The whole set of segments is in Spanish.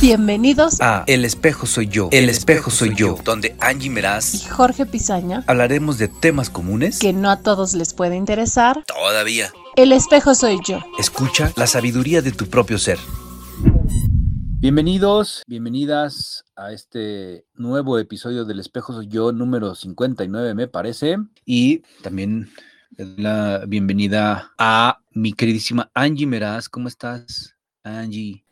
Bienvenidos a El espejo soy yo, El espejo soy yo, donde Angie Meraz y Jorge Pizaña hablaremos de temas comunes que no a todos les puede interesar. Todavía. El espejo soy yo. Escucha la sabiduría de tu propio ser. Bienvenidos, bienvenidas a este nuevo episodio del espejo soy yo, número 59 me parece. Y también la bienvenida a mi queridísima Angie Meraz. ¿Cómo estás, Angie?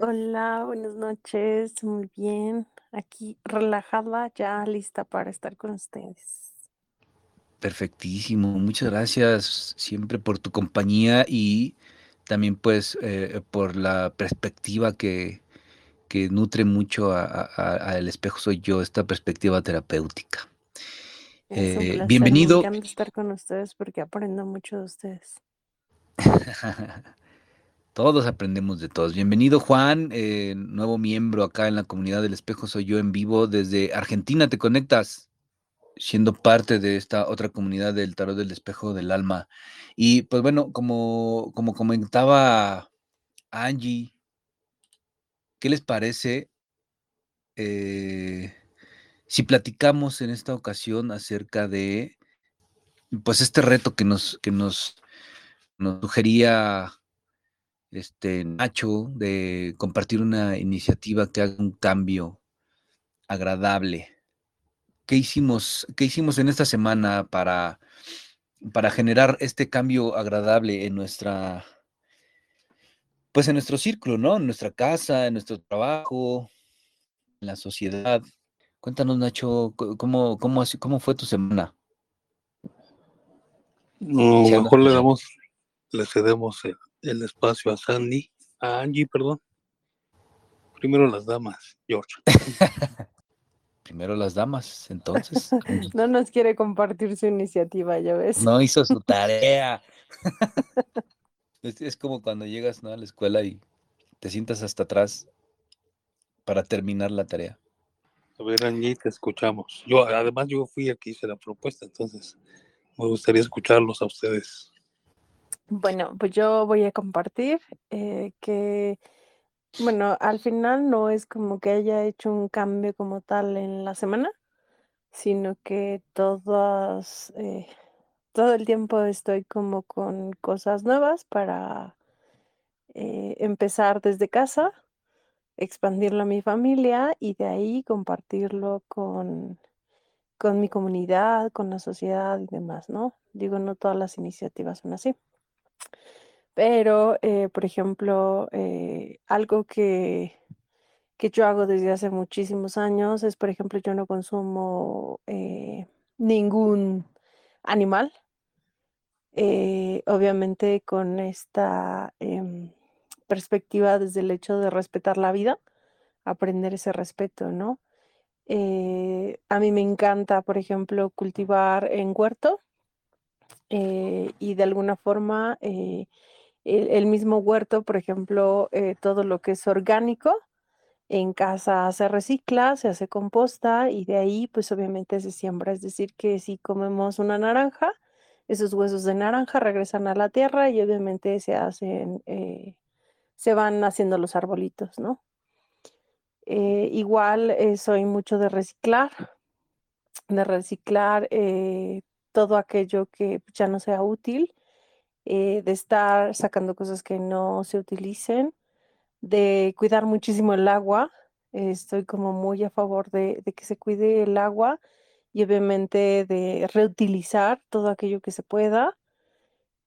Hola, buenas noches, muy bien. Aquí relajada, ya lista para estar con ustedes. Perfectísimo, muchas gracias siempre por tu compañía y también pues eh, por la perspectiva que, que nutre mucho a, El espejo soy yo, esta perspectiva terapéutica. Eh, bienvenido. Me encanta estar con ustedes porque aprendo mucho de ustedes. Todos aprendemos de todos. Bienvenido Juan, eh, nuevo miembro acá en la comunidad del espejo. Soy yo en vivo desde Argentina. Te conectas siendo parte de esta otra comunidad del tarot del espejo del alma. Y pues bueno, como, como comentaba Angie, ¿qué les parece eh, si platicamos en esta ocasión acerca de pues este reto que nos, que nos, nos sugería este, Nacho, de compartir una iniciativa que haga un cambio agradable. ¿Qué hicimos, qué hicimos en esta semana para, para generar este cambio agradable en nuestra, pues en nuestro círculo, ¿no? En nuestra casa, en nuestro trabajo, en la sociedad. Cuéntanos, Nacho, ¿cómo, cómo, cómo fue tu semana? No, mejor le damos, le cedemos el, el espacio a Sandy, a Angie, perdón. Primero las damas, George. Primero las damas, entonces. no nos quiere compartir su iniciativa, ya ves. No hizo su tarea. es, como cuando llegas a la escuela y te sientas hasta atrás para terminar la tarea. A ver, Angie, te escuchamos. Yo, además, yo fui aquí hice la propuesta, entonces me gustaría escucharlos a ustedes. Bueno, pues yo voy a compartir eh, que, bueno, al final no es como que haya hecho un cambio como tal en la semana, sino que todas, eh, todo el tiempo estoy como con cosas nuevas para eh, empezar desde casa, expandirlo a mi familia y de ahí compartirlo con, con mi comunidad, con la sociedad y demás, ¿no? Digo, no todas las iniciativas son así. Pero, eh, por ejemplo, eh, algo que, que yo hago desde hace muchísimos años es, por ejemplo, yo no consumo eh, ningún animal. obviamente con esta em, perspectiva desde el hecho de respetar la vida, aprender ese respeto, ¿no? a mí me encanta, por ejemplo, cultivar en huerto y de alguna forma el, mismo huerto, por ejemplo, eh, todo lo que es orgánico, en casa se recicla, se hace composta y de ahí pues obviamente se siembra. Es decir, que si comemos una naranja, esos huesos de naranja regresan a la tierra y obviamente se hacen, eh, se van haciendo los arbolitos, ¿no? Eh, igual soy mucho de reciclar, de reciclar todo aquello que ya no sea útil eh, de estar sacando cosas que no se utilicen, de cuidar muchísimo el agua. estoy como muy a favor de, que se cuide el agua y obviamente de reutilizar todo aquello que se pueda.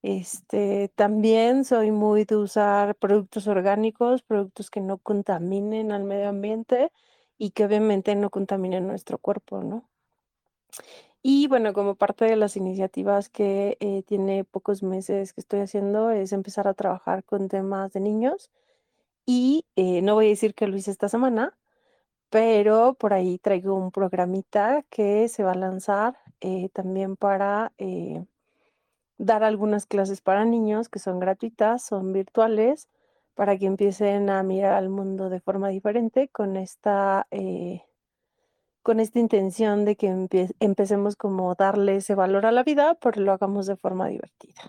Este, también soy muy de usar productos orgánicos, productos que no contaminen al medio ambiente y que obviamente no contaminen nuestro cuerpo, ¿no? Y bueno, como parte de las iniciativas que eh, tiene pocos meses que estoy haciendo es empezar a trabajar con temas de niños. Y eh, no voy a decir que lo hice esta semana, pero por ahí traigo un programita que se va a lanzar eh, también para dar algunas clases para niños que son gratuitas, son virtuales, para que empiecen a mirar al mundo de forma diferente con esta con esta intención de que empecemos como darle ese valor a la vida, pero lo hagamos de forma divertida.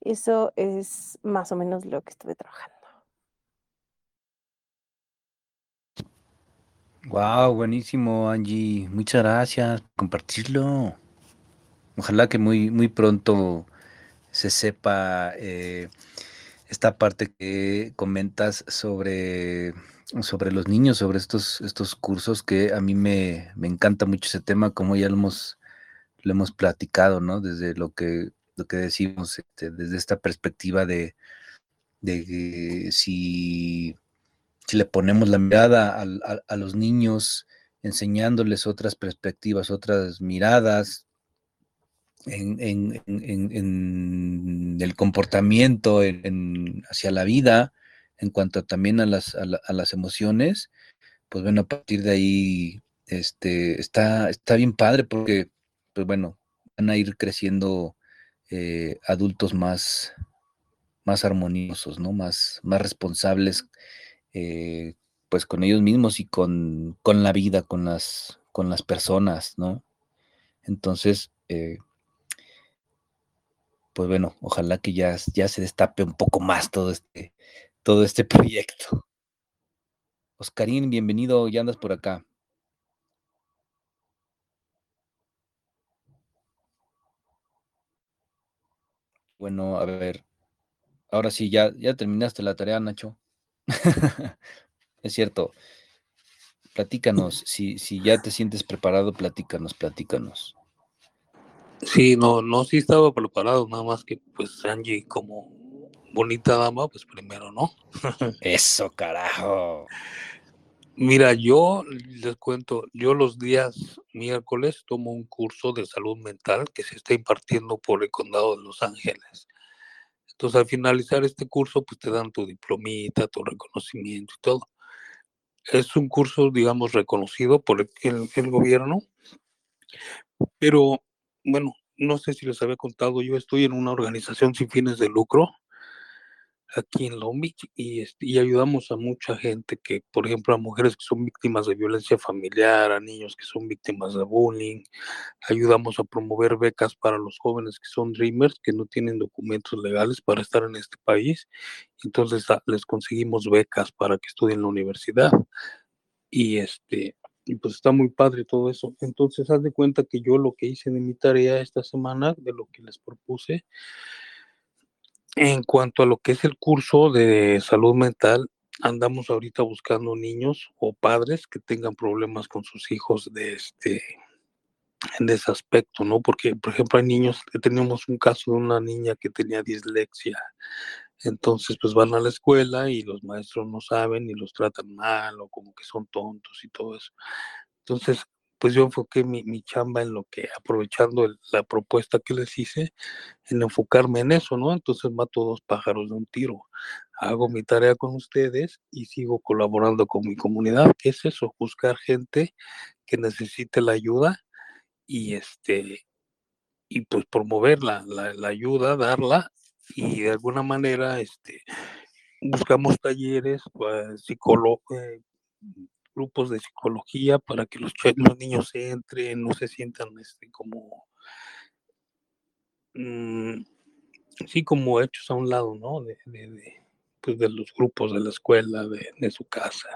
Eso es más o menos lo que estuve trabajando. Wow, buenísimo, Angie. Muchas gracias por compartirlo. Ojalá que muy, muy pronto se sepa eh, esta parte que comentas sobre, sobre los niños, sobre estos, estos cursos, que a mí me, me encanta mucho ese tema, como ya lo hemos, lo hemos platicado, ¿no? Desde lo que, lo que decimos, este, desde esta perspectiva de, de si, si le ponemos la mirada a, a- los niños, enseñándoles otras perspectivas, otras miradas en, en- en- en- el comportamiento, en, en- hacia la vida, en cuanto también a las, a la- a las emociones, pues bueno, a partir de ahí este, está, está bien padre porque, pues bueno, van a ir creciendo eh, adultos más, más armoniosos, ¿no? Más, más responsables, eh, pues con ellos mismos y con, con la vida, con las, con las personas, ¿no? Entonces, eh, pues bueno, ojalá que ya, ya se destape un poco más todo este, todo este proyecto. Oscarín, bienvenido, ya andas por acá. Bueno, a ver, ahora sí, ya, ya terminaste la tarea, Nacho. es cierto. Platícanos, si, si ya te sientes preparado, platícanos, platícanos. Sí, no, no, sí estaba preparado, nada más que pues Angie como bonita dama, pues primero, ¿no? Eso, carajo. Mira, yo les cuento, yo los días miércoles tomo un curso de salud mental que se está impartiendo por el condado de Los Ángeles. Entonces, al finalizar este curso, pues te dan tu diplomita, tu reconocimiento y todo. Es un curso, digamos, reconocido por el, el- gobierno, pero bueno, no sé si les había contado, yo estoy en una organización sin fines de lucro aquí en Long Beach y, este, y ayudamos a mucha gente que, por ejemplo, a mujeres que son víctimas de violencia familiar, a niños que son víctimas de bullying. Ayudamos a promover becas para los jóvenes que son dreamers, que no tienen documentos legales para estar en este país. Entonces a- les conseguimos becas para que estudien en la universidad. Y este, y pues está muy padre todo eso. Entonces, haz de cuenta que yo lo que hice de mi tarea esta semana, de lo que les propuse, en cuanto a lo que es el curso de salud mental, andamos ahorita buscando niños o padres que tengan problemas con sus hijos de este en ese aspecto, ¿no? Porque, por ejemplo, hay niños, teníamos un caso de una niña que tenía dislexia, entonces pues van a la escuela y los maestros no saben y los tratan mal o como que son tontos y todo eso. Entonces, pues yo enfoqué mi, mi chamba en lo que, aprovechando la propuesta que les hice, en enfocarme en eso, ¿no? Entonces mato dos pájaros de un tiro. Hago mi tarea con ustedes y sigo colaborando con mi comunidad, es eso, buscar gente que necesite la ayuda y este y pues promover la, la, ayuda, darla y de alguna manera este buscamos talleres, pues, psicólogo, eh, grupos de psicología para que los, los niños entren, no se sientan este, como, mm, sí, como hechos a un lado, ¿no? De, de, de, pues, de los grupos de la escuela, de, de su casa.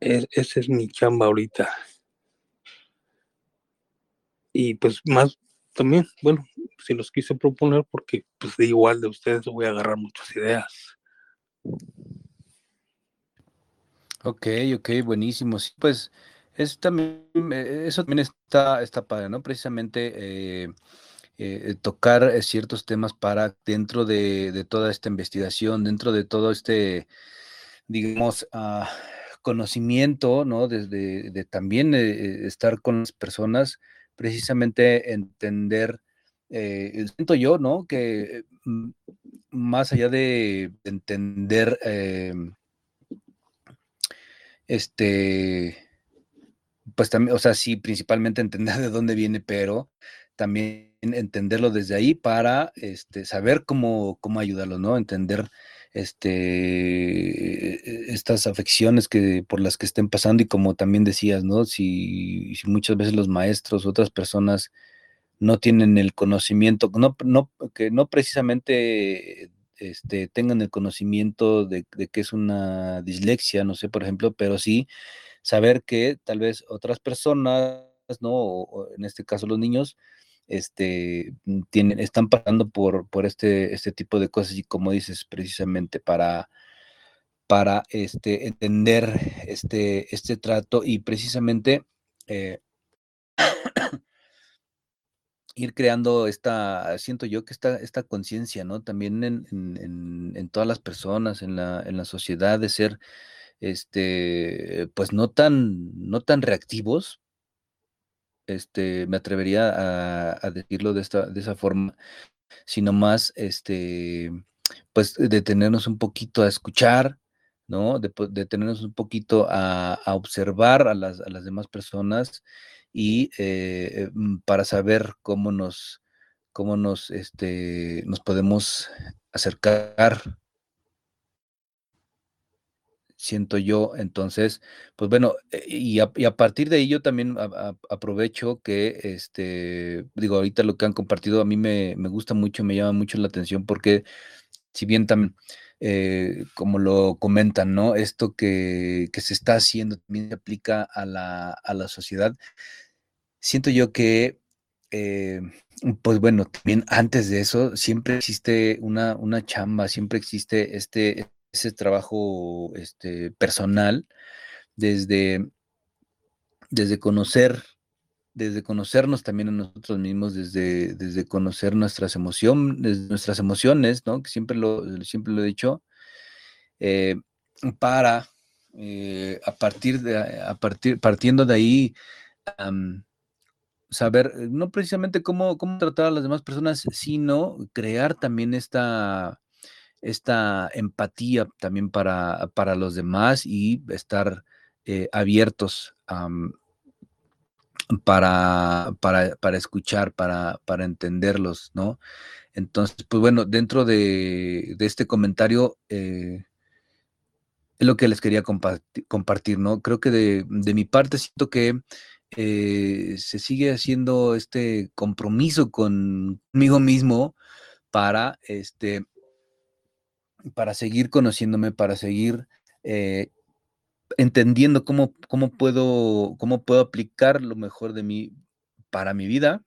Es, esa es mi chamba ahorita. Y pues más también, bueno, si los quise proponer porque pues de igual de ustedes voy a agarrar muchas ideas. Ok, ok, buenísimo. Sí, pues es también, eh, eso también está, está padre, ¿no? Precisamente eh, eh, tocar ciertos temas para dentro de, toda esta investigación, dentro de todo este, digamos, ah, conocimiento, ¿no? Desde de también estar con las personas, precisamente entender, siento yo, ¿no? Que mm, más allá de entender em, este, pues también, o sea, sí, principalmente entender de dónde viene, pero también entenderlo desde ahí para este, saber cómo, cómo ayudarlo, ¿no? Entender este, estas afecciones que, por las que estén pasando y como también decías, ¿no? Si, muchas veces los maestros, otras personas no tienen el conocimiento, no, no, que no precisamente este, tengan el conocimiento de, que es una dislexia, no sé, por ejemplo, pero sí saber que tal vez otras personas, ¿no? O, en este caso los niños, este, mm, tienen, están pasando por, por este, este tipo de cosas y como dices, precisamente para, para este, entender este, este trato y precisamente eh, ir creando esta, siento yo que esta, esta conciencia, ¿no? También en, en, todas las personas, en la, en la sociedad, de ser, este, pues no tan, no tan reactivos, este, me atrevería a, decirlo de, esta, de esa forma, sino más, este, pues detenernos un poquito a escuchar, ¿no? De, detenernos un poquito a, a observar a las, a las demás personas y eh, mm, para saber cómo nos, cómo nos, este, nos podemos acercar, siento yo. Entonces, pues bueno, eh, y a, partir de ahí yo también aprovecho que, este, digo, ahorita lo que han compartido a mí me, me gusta mucho, me llama mucho la atención porque si bien también... Eh, como lo comentan, ¿no? Esto que, que, se está haciendo también se aplica a la, a la sociedad siento yo que, eh, pues bueno, también antes de eso, siempre existe una, una chamba, siempre existe este, ese trabajo este, personal, desde, desde conocer, desde conocernos también a nosotros mismos, desde, desde conocer nuestras emociones, nuestras emociones, ¿no? Que siempre lo, siempre lo he dicho, eh, para eh, a partir de, a partir, partiendo de ahí, saber, eh, no precisamente cómo, cómo tratar a las demás personas, sino crear también esta, esta empatía también para, para los demás y estar eh, abiertos para, para, para, escuchar, para, para entenderlos, ¿no? Entonces, pues bueno, dentro de, de este comentario, eh, es lo que les quería compartir, ¿no? Creo que de, de mi parte siento que eh, se sigue haciendo este compromiso conmigo mismo para este para seguir conociéndome, para seguir eh, entendiendo cómo, cómo, puedo, cómo puedo aplicar lo mejor de mí para mi vida,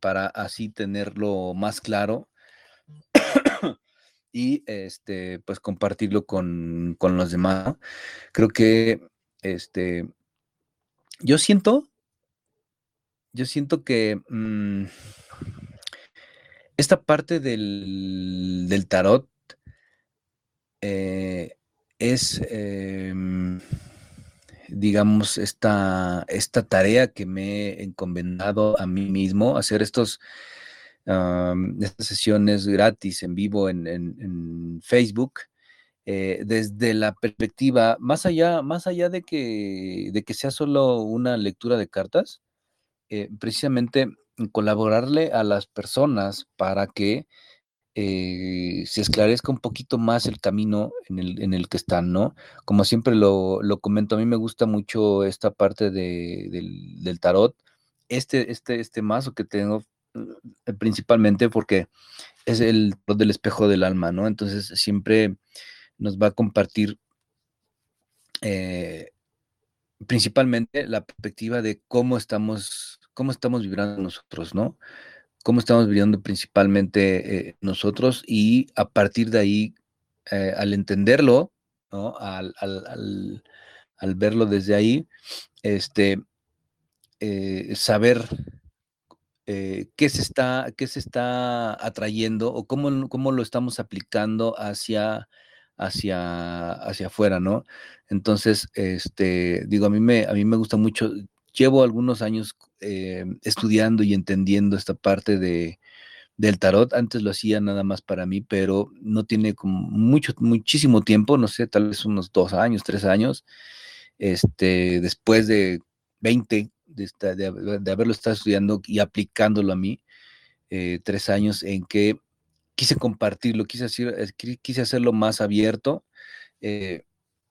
para así tenerlo más claro y este, pues compartirlo con, con los demás. Creo que este, yo siento, yo siento que mm, esta parte del, tarot eh, es, em, digamos, esta, esta tarea que me he encomendado a mí mismo, hacer estos, estas sesiones gratis en vivo en Facebook eh, desde la perspectiva, más allá, más allá de que, de que sea solo una lectura de cartas, eh, precisamente colaborarle a las personas para que eh, se esclarezca un poquito más el camino en el, en el que están, ¿no? Como siempre lo, lo, comento, a mí me gusta mucho esta parte de, del, del, tarot, este, este, este mazo que tengo principalmente porque es el del espejo del alma, ¿no? Entonces siempre nos va a compartir eh, principalmente la perspectiva de cómo estamos, cómo estamos vibrando nosotros, ¿no? Cómo estamos viviendo principalmente eh, nosotros y a partir de ahí, eh, al entenderlo, ¿no? Al, al, al, verlo desde ahí, este, saber qué, se está, qué se está atrayendo o cómo, cómo lo estamos aplicando hacia hacia, hacia afuera, ¿no? Entonces, este, digo, a mí me, a mí me gusta mucho, llevo algunos años eh, estudiando y entendiendo esta parte de, del tarot. Antes lo hacía nada más para mí, pero no tiene como mucho, muchísimo tiempo, no sé, tal vez unos dos años, tres años, este, después de 20 de, de, haberlo estado estudiando y aplicándolo a mí, eh, tres años en que quise compartirlo, quise, hacer, quise hacerlo más abierto eh,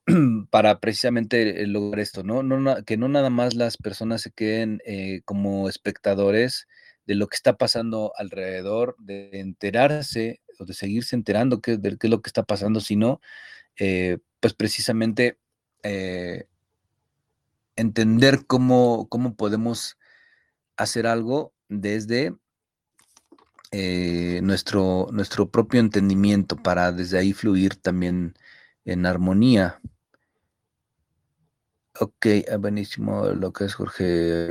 para precisamente eh, lograr esto, ¿no? Que no nada más las personas se queden eh, como espectadores de lo que está pasando alrededor, de enterarse o de seguirse enterando de qué es lo que está pasando, sino pues precisamente entender cómo, cómo podemos hacer algo desde eh, nuestro, nuestro propio entendimiento para desde ahí fluir también en armonía. Ok, ah, buenísimo lo que es Jorge.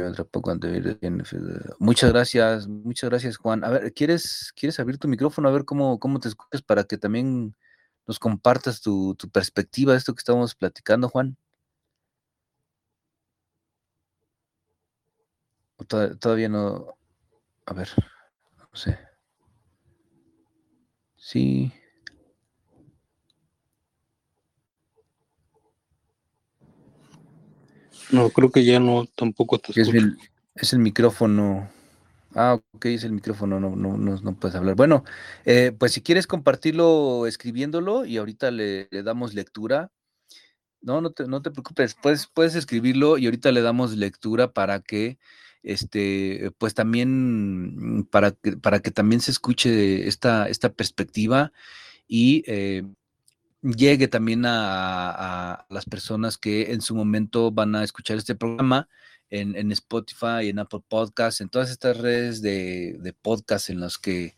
Muchas gracias, muchas gracias, Juan. A ver, ¿quieres, ¿quieres abrir tu micrófono a ver cómo, cómo te escuchas para que también nos compartas tu, tu perspectiva de esto que estamos platicando, Juan? Todavía no. A ver, no sé. Sí. No, creo que ya no, tampoco te es el, es el, micrófono. Ah, ok, es el micrófono, no, no, no, puedes hablar. Bueno, eh, pues si quieres compartirlo escribiéndolo y ahorita le, damos lectura. No, no te, no te preocupes, puedes, puedes escribirlo y ahorita le damos lectura para que este, pues también para que, para que también se escuche esta, esta perspectiva y eh, llegue también a, las personas que en su momento van a escuchar este programa en, Spotify, en Apple Podcasts, en todas estas redes de, de podcast en los que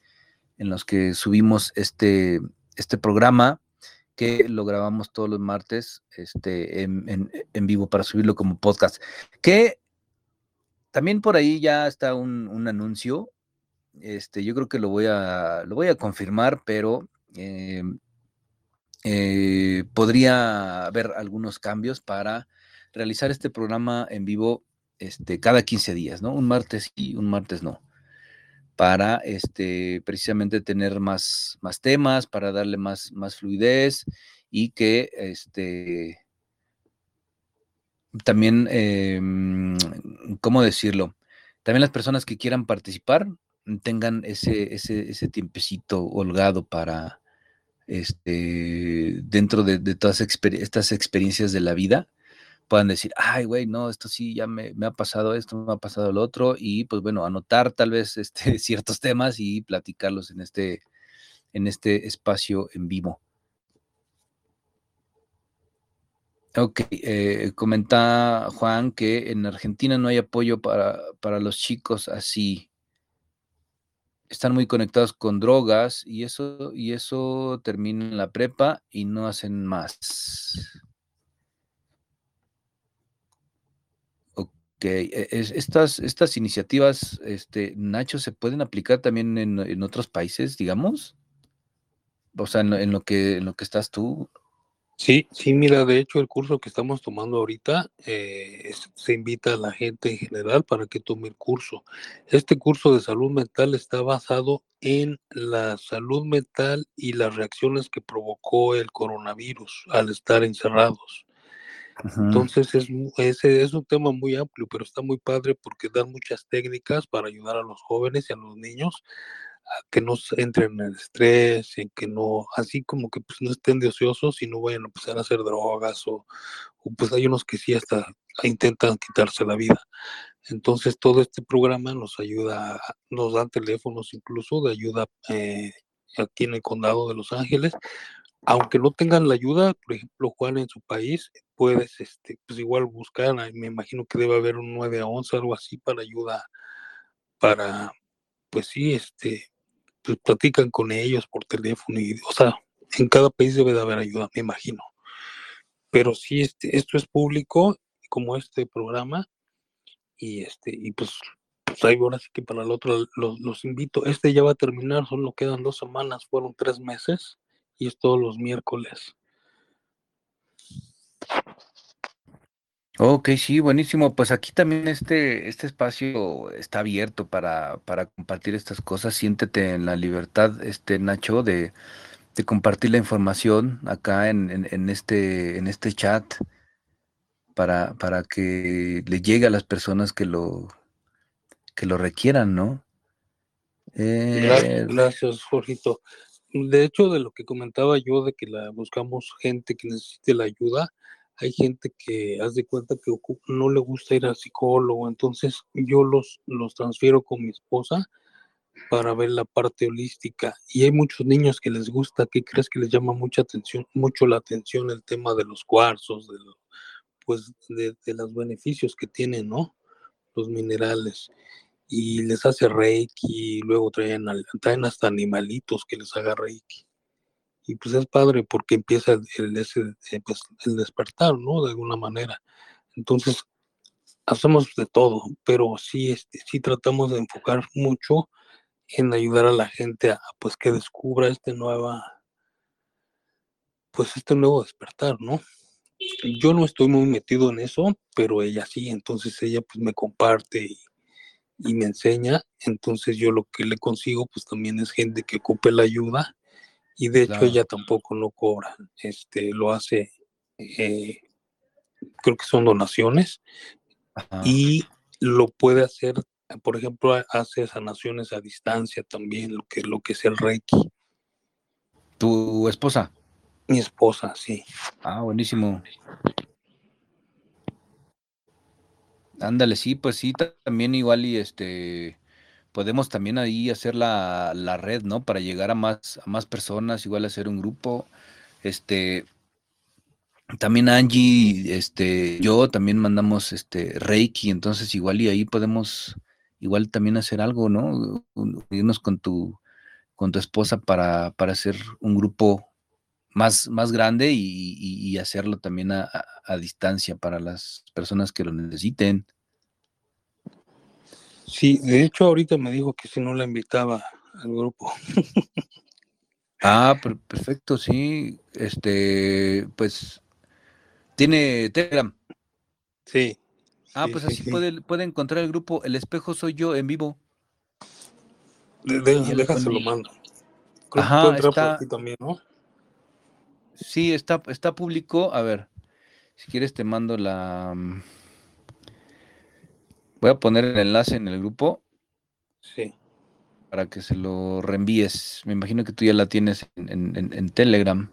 en los que subimos este, este programa que lo grabamos todos los martes este, en, en, vivo para subirlo como podcast. Que también por ahí ya está un, anuncio. Este, yo creo que lo voy a, lo voy a confirmar, pero eh, eh, podría haber algunos cambios para realizar este programa en vivo este, cada 15 días, ¿no? Un martes y un martes no. Para este, precisamente tener más, más temas, para darle más, más fluidez y que este, también, em, ¿cómo decirlo? También las personas que quieran participar tengan ese, ese, ese tiempecito holgado para, este, dentro de, todas estas experiencias de la vida, puedan decir, ay, güey, no, esto sí, ya me, ha pasado esto, me ha pasado lo otro, y pues bueno, anotar tal vez este, ciertos temas y platicarlos en este, en este espacio en vivo. Ok, eh, comenta Juan que en Argentina no hay apoyo para, para los chicos así. Están muy conectados con drogas y eso, y eso termina en la prepa y no hacen más. Ok, e, estas, estas iniciativas, este, Nacho, ¿se pueden aplicar también en, otros países, digamos? O sea, en lo, que, en lo que estás tú, Sí, sí, mira, de hecho el curso que estamos tomando ahorita eh, se invita a la gente en general para que tome el curso. Este curso de salud mental está basado en la salud mental y las reacciones que provocó el coronavirus al estar encerrados. Entonces es, ese es un tema muy amplio, pero está muy padre porque dan muchas técnicas para ayudar a los jóvenes y a los niños que no entren en el estrés, en que no, así como que pues no estén de ociosos y no vayan a empezar a hacer drogas o, pues hay unos que sí hasta intentan quitarse la vida. Entonces todo este programa nos ayuda, nos dan teléfonos incluso de ayuda eh, aquí en el condado de Los Ángeles. Aunque no tengan la ayuda, por ejemplo, Juan en su país, puedes este, pues igual buscar, me imagino que debe haber un 9 a 11, algo así para ayuda, para, pues sí, este, pues, platican con ellos por teléfono y, o sea, en cada país debe de haber ayuda, me imagino. Pero sí, este, esto es público, como este programa, y este, y pues, pues ahí ahora sí que para el otro los, los invito. Este ya va a terminar, solo quedan dos semanas, fueron tres meses, y es todos los miércoles. Ok, sí, buenísimo. Pues aquí también este, este espacio está abierto para, para compartir estas cosas. Siéntete en la libertad, este Nacho, de, de compartir la información acá en, en, este, en este chat para, para que le llegue a las personas que lo, que lo requieran, ¿no? Eh, gracias, Jorgito. De hecho, de lo que comentaba yo, de que la buscamos gente que necesite la ayuda, hay gente que haz de cuenta que no le gusta ir al psicólogo, entonces yo los, los transfiero con mi esposa para ver la parte holística. Y hay muchos niños que les gusta, que crees que les llama mucha atención, mucho la atención el tema de los cuarzos, de pues de, de los beneficios que tienen, ¿no? Los minerales. Y les hace reiki, luego traen, traen hasta animalitos que les haga reiki. Y pues es padre porque empieza el, ese, eh, pues, el despertar, ¿no? De alguna manera. Entonces, hacemos de todo, pero sí, este, sí tratamos de enfocar mucho en ayudar a la gente a, pues que descubra este nueva, pues este nuevo despertar, ¿no? Yo no estoy muy metido en eso, pero ella sí, entonces ella pues me comparte y, y me enseña, entonces yo lo que le consigo pues también es gente que ocupe la ayuda y de hecho ella tampoco no cobra, este lo hace, eh, creo que son donaciones Ajá. y lo puede hacer, por ejemplo, ha- hace sanaciones a distancia también, lo que, lo que es el Reiki. Tu esposa. Mi esposa, sí. Ah, buenísimo. Ándale, sí, pues sí, ta- también igual y este podemos también ahí hacer la, la red, ¿no? Para llegar a más, a más personas, igual hacer un grupo. Este, también Angie, este, yo también mandamos este Reiki, entonces igual y ahí podemos igual también hacer algo, ¿no? Un- Unirnos con tu, con tu esposa para, para hacer un grupo más, más grande y, hacerlo también a distancia para las personas que lo necesiten. Sí, de hecho ahorita me dijo que si no la invitaba al grupo. Ah, per- perfecto, sí. Este, pues, tiene Telegram. Sí. Ah, sí, pues sí, así sí. puede, puede encontrar el grupo El Espejo Soy Yo en vivo. De- de- déjaselo mando. Creo Ajá, que está- aquí también, ¿no? Sí, está, está público. A ver, si quieres te mando la... Voy a poner el enlace en el grupo Sí. para que se lo reenvíes. Me imagino que tú ya la tienes en, en- en- en Telegram.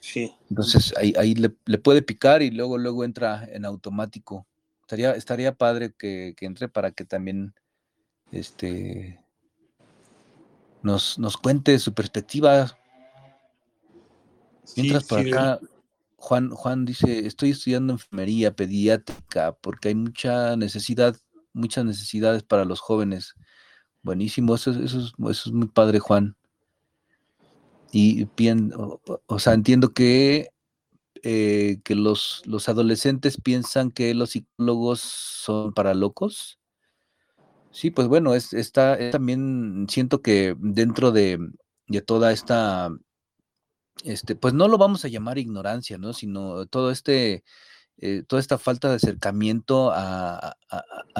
Sí. Entonces ahí, ahí le, le puede picar y luego, luego entra en automático. Estaría, estaría padre que, que entre para que también este, nos, nos cuente su perspectiva. Sí, Mientras por sí, acá, Juan, Juan dice, estoy estudiando enfermería pediátrica porque hay mucha necesidad, muchas necesidades para los jóvenes. Buenísimo, eso, es- eso, es, eso es muy padre, Juan. Y pien- o, sea, entiendo que, eh, que los, los adolescentes piensan que los psicólogos son para locos. Sí, pues bueno, es, está, es también siento que dentro de, de toda esta, este, pues no lo vamos a llamar ignorancia, ¿no? Sino todo este, eh, toda esta falta de acercamiento a,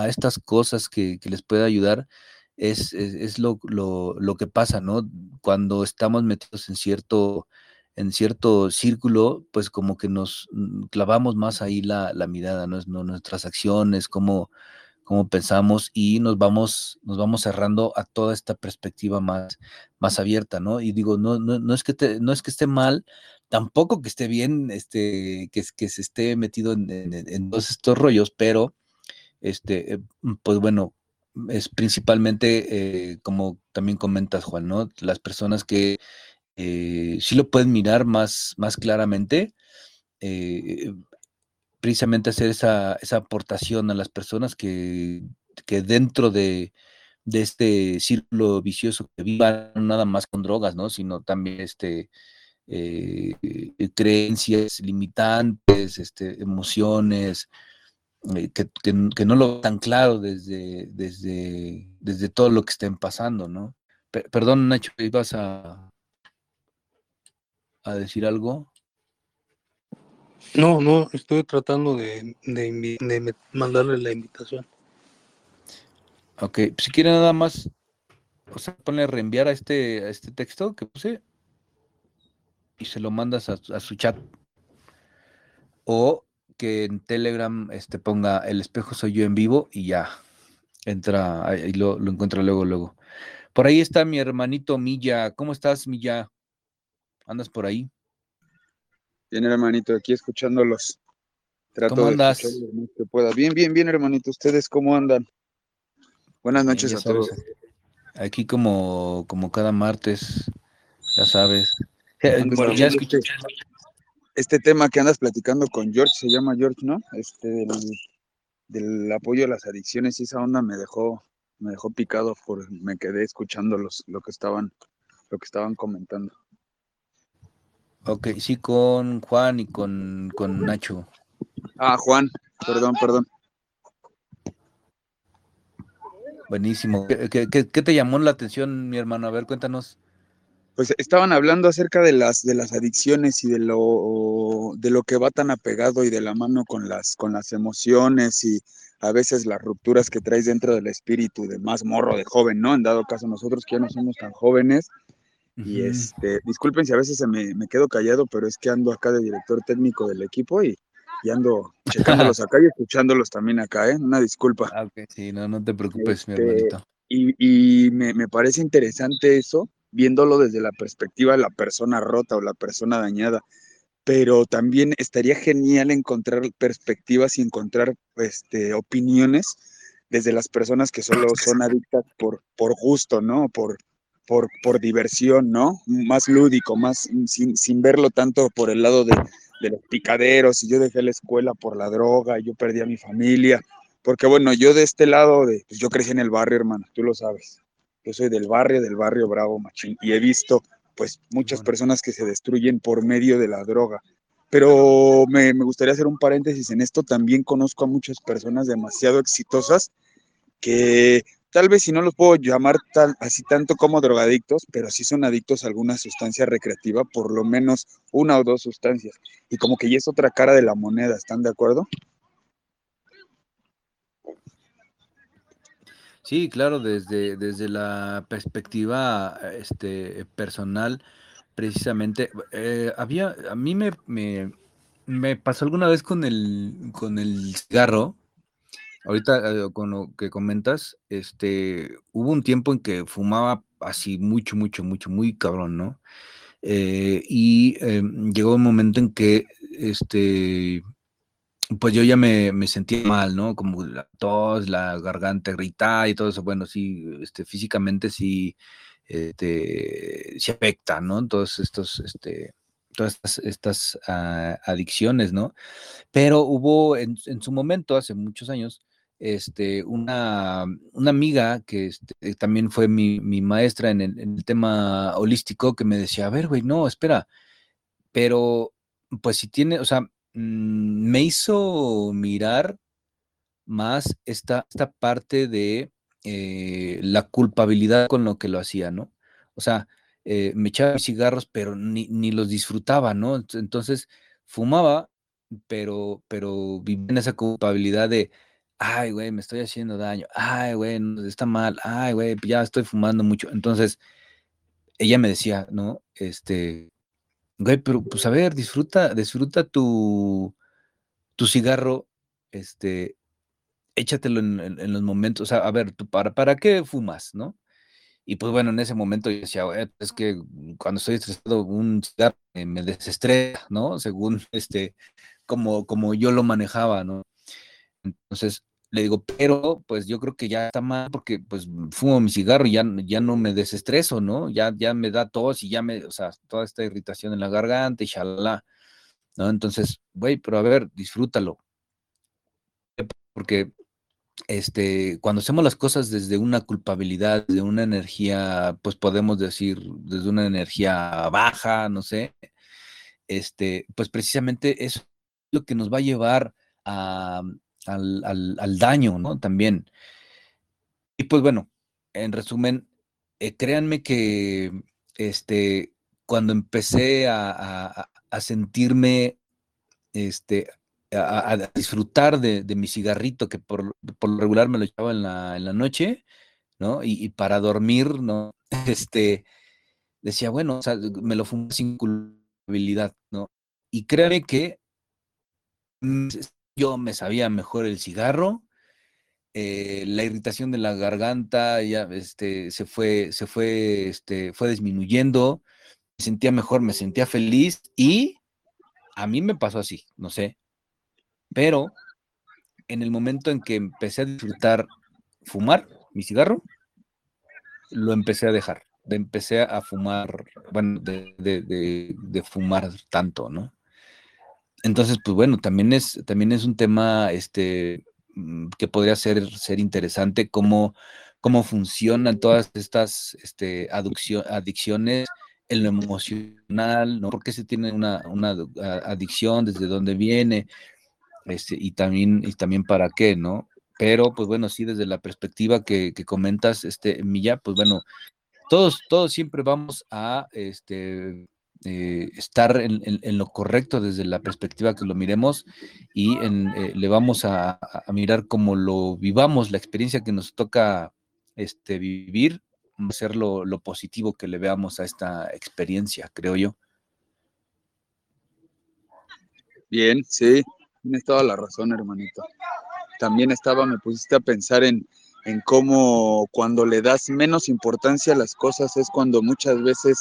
estas cosas que, les puede ayudar es, lo, que pasa, ¿no? Cuando estamos metidos en cierto, en cierto círculo, pues como que nos mm, clavamos más ahí la, mirada, no nuestras acciones, cómo, cómo pensamos y nos vamos, nos vamos cerrando a toda esta perspectiva más, más abierta, ¿no? Y digo, no, no, no es que te- no es que esté mal, tampoco que esté bien, este, que, se esté metido en todos estos rollos, pero este, eh, pues bueno, es principalmente, eh, como también comentas, Juan, ¿no? Las personas que eh, sí lo pueden mirar más, más claramente, eh, precisamente hacer esa, esa aportación a las personas que, que dentro de, de este círculo vicioso que vivan nada más con drogas, ¿no? Sino también este, eh, creencias limitantes, este, emociones, eh, que, que no lo tan claro desde, desde, desde todo lo que estén pasando, ¿no? Pe- perdón, Nacho, ¿ibas a, a decir algo? No, no, estoy tratando de, de, de mandarle la invitación. Ok, si quiere nada más, o sea, ponle reenviar a este, a este texto que puse y se lo mandas a, a su chat. O que en Telegram este, ponga el espejo soy yo en vivo y ya entra ahí lo, lo encuentra luego, luego. Por ahí está mi hermanito Milla. ¿Cómo estás, Milla? ¿Andas por ahí? Bien, hermanito, aquí escuchándolos. Trato ¿Cómo de andas? lo más que pueda. Bien, bien, bien, hermanito. ¿Ustedes cómo andan? Buenas noches a todos. Aquí como, como cada martes, ya sabes. Eh, ¿Dónde bueno, ya viendo escuché. este- este tema que andas platicando con George, se llama George, ¿no? Este del, del apoyo a las adicciones y esa onda me dejó, me dejó picado por, me quedé escuchando los, lo que estaban, lo que estaban comentando. Ok, sí, con Juan y con, con Nacho. Ah, Juan, perdón, perdón. Buenísimo. ¿Qué, qué, qué- te llamó la atención, mi hermano? A ver, cuéntanos. Pues estaban hablando acerca de las, de las adicciones y de lo, de lo que va tan apegado y de la mano con las, con las emociones y a veces las rupturas que traes dentro del espíritu de más morro, de joven, ¿no? En dado caso nosotros que ya no somos tan jóvenes, Y este, disculpen si a veces se me, me quedo callado, pero es que ando acá de director técnico del equipo y, y ando checándolos acá y escuchándolos también acá, ¿eh? Una disculpa. Ah, ok, sí, no, no te preocupes, mi Este, hermanito. Y, y me, me parece interesante eso, viéndolo desde la perspectiva de la persona rota o la persona dañada. Pero también estaría genial encontrar perspectivas y encontrar este, opiniones desde las personas que solo son adictas por, por gusto, ¿no? Por, por, por diversión, ¿no? Más lúdico, más sin, sin verlo tanto por el lado de, de los picaderos. Y yo dejé la escuela por la droga, yo perdí a mi familia. Porque bueno, yo de este lado, de, pues yo crecí en el barrio, hermano, tú lo sabes. Yo soy del barrio, del barrio Bravo Machín, y he visto pues muchas personas que se destruyen por medio de la droga. Pero me, me gustaría hacer un paréntesis en esto. También conozco a muchas personas demasiado exitosas que tal vez si no los puedo llamar tal, así tanto como drogadictos, pero sí son adictos a alguna sustancia recreativa, por lo menos una o dos sustancias. Y como que ya es otra cara de la moneda, ¿están de acuerdo? Sí, claro, desde, desde la perspectiva este, personal, precisamente, eh, había, a mí me, me, me pasó alguna vez con el, con el cigarro, ahorita eh, con lo que comentas, este, hubo un tiempo en que fumaba así mucho, mucho, mucho, muy cabrón, ¿no? Eh, y eh, llegó un momento en que, este, pues yo ya me, me sentía mal, ¿no? Como la tos, la garganta irritada y todo eso. Bueno, sí, este, físicamente sí, este, se afecta, ¿no? Todos estos, este, todas estas, estas ah, adicciones, ¿no? Pero hubo en, en su momento, hace muchos años, este, una, una amiga que este, también fue mi, mi maestra en el, tema holístico que me decía, a ver, güey, no, espera, pero pues si tiene, o sea, mm, me hizo mirar más esta, esta parte de eh, la culpabilidad con lo que lo hacía, ¿no? O sea, eh, me echaba mis cigarros, pero ni, ni los disfrutaba, ¿no? Ent- Entonces, fumaba, pero, pero vivía en esa culpabilidad de, ay, güey, me estoy haciendo daño, ay, güey, está mal, ay, güey, ya estoy fumando mucho. Entonces, ella me decía, ¿no? Este, güey, pero pues a ver, disfruta, disfruta tu, tu cigarro, este, échatelo en, en- los momentos, o sea, a ver, ¿tú para, ¿para qué fumas, no? Y pues bueno, en ese momento yo decía, "Güey, es que cuando estoy estresado, un cigarro me desestresa, ¿no? Según este, como, como yo lo manejaba, ¿no? Entonces le digo, pero pues yo creo que ya está mal porque pues fumo mi cigarro y ya, ya no me desestreso, ¿no? Ya, ya me da tos y ya me, o sea, toda esta irritación en la garganta y ¿no? Entonces, güey, pero a ver, disfrútalo. Porque este, cuando hacemos las cosas desde una culpabilidad, desde una energía, pues podemos decir, desde una energía baja, no sé, este, pues precisamente eso es lo que nos va a llevar a, al, al- al daño, ¿no? También. Y pues bueno, en resumen, eh, créanme que este, cuando empecé a, a- a- sentirme, este, a, disfrutar de, de mi cigarrito, que por, por lo regular me lo echaba en la, en la noche, ¿no? Y, y para dormir, ¿no? Este, decía, bueno, o sea, me lo fumo sin culpabilidad, ¿no? Y créanme que mm, yo me sabía mejor el cigarro, eh, la irritación de la garganta ya este, se fue, se fue, este, fue disminuyendo, me sentía mejor, me sentía feliz y a mí me pasó así, no sé, pero en el momento en que empecé a disfrutar fumar mi cigarro, lo empecé a dejar, de empecé a fumar, bueno, de- de fumar tanto, ¿no? Entonces, pues bueno, también es, también es un tema este, mm, que podría ser, ser interesante cómo, cómo funcionan todas estas este, adicciones en lo emocional, ¿no? ¿Por qué se tiene una, una adicción? ¿Desde dónde viene? Este, y, también, y también para qué, ¿no? Pero, pues bueno, sí, desde la perspectiva que, que comentas, este, Milla, pues bueno, todos, todos siempre vamos a este, eh, estar en, lo correcto desde la perspectiva que lo miremos y eh, le vamos a, mirar como lo vivamos, la experiencia que nos toca este, vivir, ser lo, positivo que le veamos a esta experiencia, creo yo. Bien, sí, tienes toda la razón, hermanito. También estaba, me pusiste a pensar en, en cómo cuando le das menos importancia a las cosas es cuando muchas veces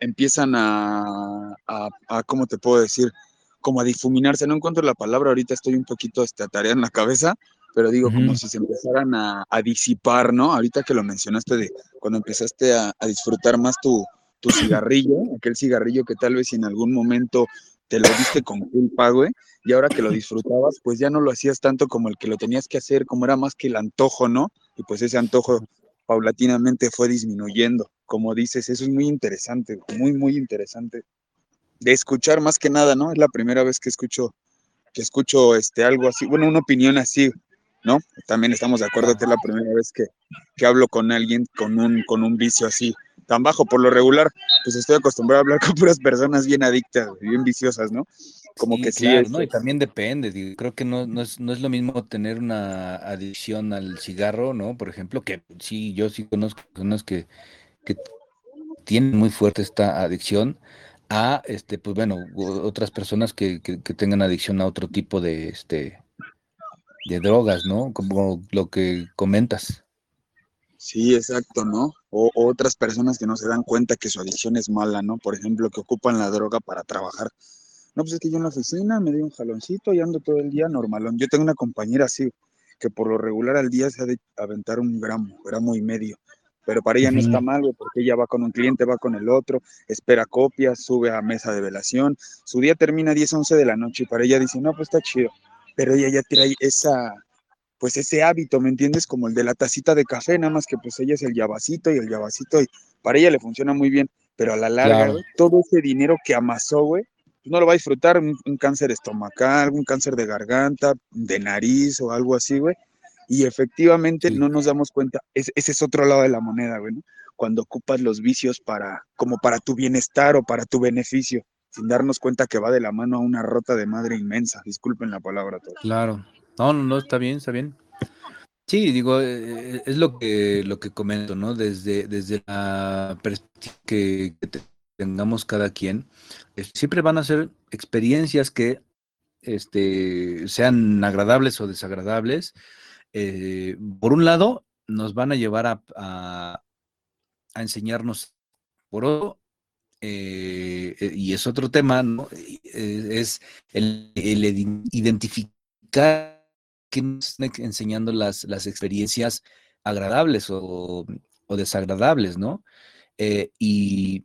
empiezan a, a, ¿cómo te puedo decir? Como a difuminarse. No encuentro la palabra, ahorita estoy un poquito esta tarea en la cabeza, pero digo, como si se empezaran a, disipar, ¿no? Ahorita que lo mencionaste de cuando empezaste a, disfrutar más tu, tu cigarrillo, aquel cigarrillo que tal vez en algún momento te lo diste con culpa, güey, y ahora que lo disfrutabas, pues ya no lo hacías tanto como el que lo tenías que hacer, como era más que el antojo, ¿no? Y pues ese antojo paulatinamente fue disminuyendo. Como dices, eso es muy interesante, muy, muy interesante. De escuchar más que nada, ¿no? Es la primera vez que escucho, que escucho este, algo así, bueno, una opinión así, ¿no? También estamos de acuerdo que es la primera vez que, que hablo con alguien con un, con un vicio así, tan bajo. Por lo regular, pues estoy acostumbrado a hablar con puras personas bien adictas, bien viciosas, ¿no? Como que sí. Claro, ¿no? Y también depende, creo que no, no, es, no es lo mismo tener una adicción al cigarro, ¿no? Por ejemplo, que sí, yo sí conozco personas que, que tienen muy fuerte esta adicción a, este, pues bueno, otras personas que, que, tengan adicción a otro tipo de, este, de drogas, ¿no? Como lo que comentas. Sí, exacto, ¿no? O, otras personas que no se dan cuenta que su adicción es mala, ¿no? Por ejemplo, que ocupan la droga para trabajar. No, pues es que yo en la oficina me doy un jaloncito y ando todo el día normalón. Yo tengo una compañera así, que por lo regular al día se ha de aventar un gramo, gramo y medio. Pero para ella no está mal, porque ella va con un cliente, va con el otro, espera copias, sube a mesa de velación. Su día termina a 10, 11 de la noche y para ella dice, no, pues está chido. Pero ella ya trae esa, pues ese hábito, ¿me entiendes? Como el de la tacita de café, nada más que pues ella es el llavacito y el llavacito y para ella le funciona muy bien. Pero a la larga, todo ese dinero que amasó, güey, no lo va a disfrutar, un, cáncer estomacal, un cáncer de garganta, de nariz o algo así, güey. Y efectivamente no nos damos cuenta, ese es otro lado de la moneda, güey, Cuando ocupas los vicios para, como para tu bienestar o para tu beneficio, sin darnos cuenta que va de la mano a una rota de madre inmensa. Disculpen la palabra todos. Claro. No, no, no, está bien, está bien. Sí, digo, eh, eh, es lo que, lo que comento, ¿no? Desde, desde la perspectiva que, que tengamos cada quien, siempre van a ser experiencias que este, sean agradables o desagradables. Eh, por un lado, nos van a llevar a, a, enseñarnos, por otro, eh, eh, y es otro tema, ¿no? es el, identificar que nos están enseñando las, las experiencias agradables o, o desagradables, ¿no? y,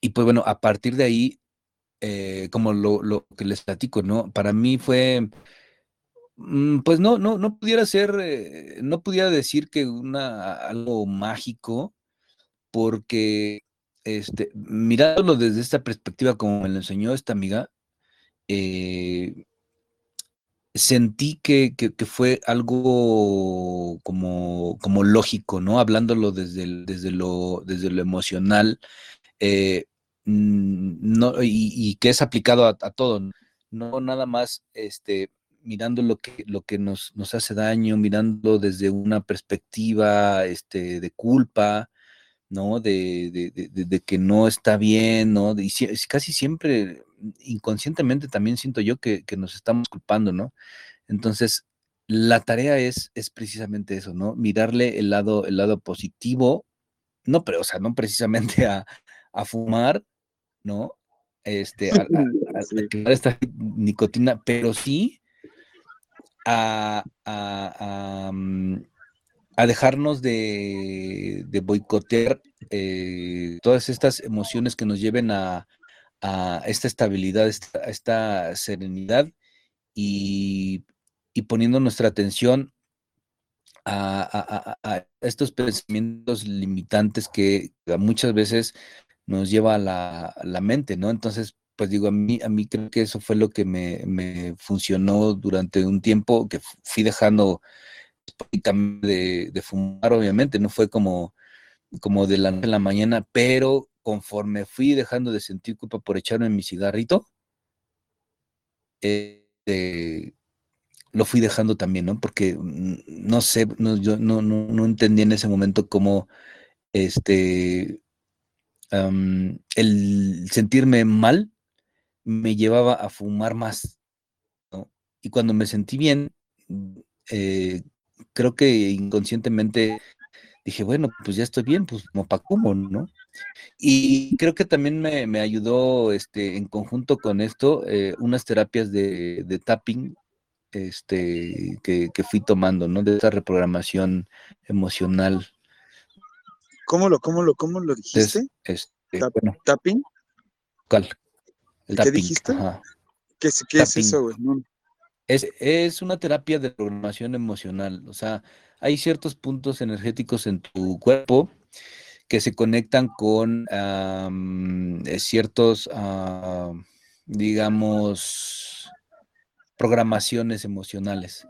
y pues bueno, a partir de ahí, eh, como lo, que les platico, ¿no? Para mí fue, mm, pues no, no, no pudiera ser, eh, no pudiera decir que una, algo mágico, porque este, mirándolo desde esta perspectiva, como me lo enseñó esta amiga, eh, sentí que, fue algo como, como lógico, ¿no? Hablándolo desde, desde, lo, desde lo emocional, no, y, que es aplicado a, todo, no nada más este, mirando lo que, lo que nos, nos hace daño, mirando desde una perspectiva este, de culpa, ¿no? De, de, que no está bien, ¿no? Y casi siempre, inconscientemente también siento yo que, nos estamos culpando, ¿no? Entonces, la tarea es, es precisamente eso, ¿no? Mirarle el lado, el lado positivo, no, pero, o sea, no precisamente a, a fumar, ¿no? Este, a, esta nicotina, pero sí a, a, mm, dejarnos de, de boicotear eh, todas estas emociones que nos lleven a, a esta estabilidad, esta, esta serenidad y, y, poniendo nuestra atención a, a, a, estos pensamientos limitantes que muchas veces nos lleva a la, la, mente, ¿no? Entonces, pues digo, a mí, a mí creo que eso fue lo que me, me funcionó durante un tiempo, que fui dejando de, de fumar, obviamente, no fue como, como de la noche a la mañana, pero conforme fui dejando de sentir culpa por echarme mi cigarrito, eh, lo fui dejando también, ¿no? Porque mm, no sé, no, yo no, no, no entendí en ese momento cómo este el sentirme mal me llevaba a fumar más, ¿no? Y cuando me sentí bien, eh, creo que inconscientemente dije, bueno, pues ya estoy bien, pues como para cómo, ¿no? Y creo que también me, ayudó este, en conjunto con esto eh, unas terapias de, de tapping este, que, fui tomando, ¿no? De esa reprogramación emocional. ¿Cómo lo, cómo lo, cómo lo dijiste? este, ¿Tapping? ¿Cuál? El ¿Qué dijiste? ¿Qué, es, qué es eso, güey? Es, es una terapia de programación emocional, o sea, hay ciertos puntos energéticos en tu cuerpo que se conectan con eh, ciertos, digamos, programaciones emocionales.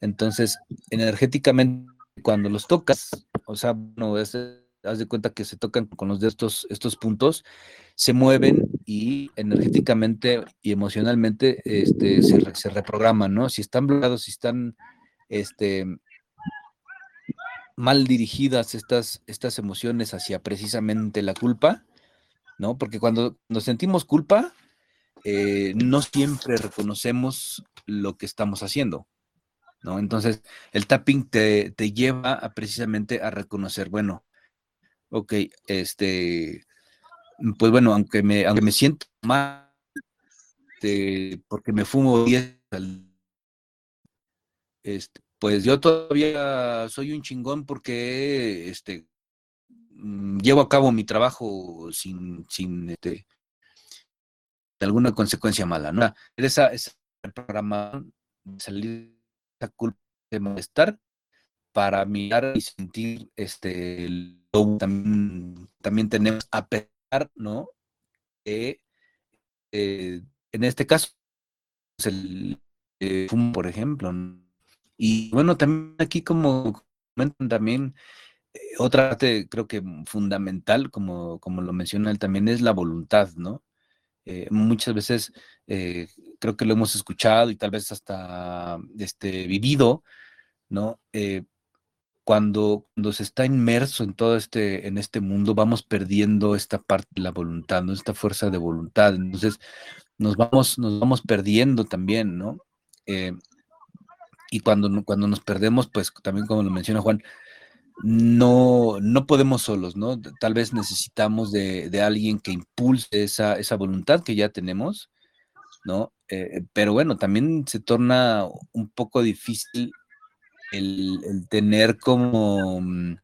Entonces, energéticamente, cuando los tocas, o sea, no, haz de cuenta que se tocan con los de estos, estos puntos, se mueven y energéticamente y emocionalmente este, se, reprograman, ¿no? Si están bloqueados, si están este, mal dirigidas estas, estas emociones hacia precisamente la culpa, ¿no? Porque cuando nos sentimos culpa, eh, no siempre reconocemos lo que estamos haciendo, ¿no? Entonces, el tapping te, lleva a precisamente a reconocer, bueno, ok, este, pues bueno, aunque me, aunque me siento mal, este, porque me fumo 10 este, pues yo todavía soy un chingón porque este mm, llevo a cabo mi trabajo sin, sin este, alguna consecuencia mala, ¿no? Esa, esa programa de salir esa culpa de malestar para mirar y sentir este también, también tenemos a pesar, ¿no? Que eh, en este caso el eh, por ejemplo. Y bueno, también aquí como comentan también, eh, otra parte creo que fundamental, como, como lo menciona él también, es la voluntad, ¿no? Muchas veces creo que lo hemos escuchado y tal vez hasta este, vivido, ¿no? Cuando, cuando se está inmerso en todo este, en este mundo, vamos perdiendo esta parte de la voluntad, ¿no? Esta fuerza de voluntad. Entonces, nos vamos, nos vamos perdiendo también, ¿no? y cuando, cuando nos perdemos, pues también como lo menciona Juan, no, no podemos solos, ¿no? Tal vez necesitamos de, alguien que impulse esa, esa, voluntad que ya tenemos, ¿no? Eh, pero bueno, también se torna un poco difícil el, tener como mm,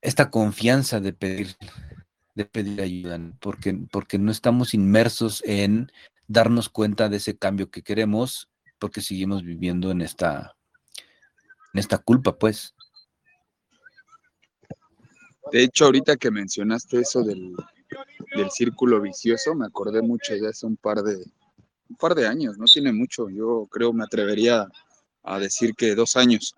esta confianza de pedir, de pedir ayuda, porque, porque no estamos inmersos en darnos cuenta de ese cambio que queremos porque seguimos viviendo en esta, en esta culpa, pues. De hecho, ahorita que mencionaste eso del, círculo vicioso, me acordé mucho de hace un par de, un par de años, no tiene mucho, yo creo me atrevería a decir que dos años.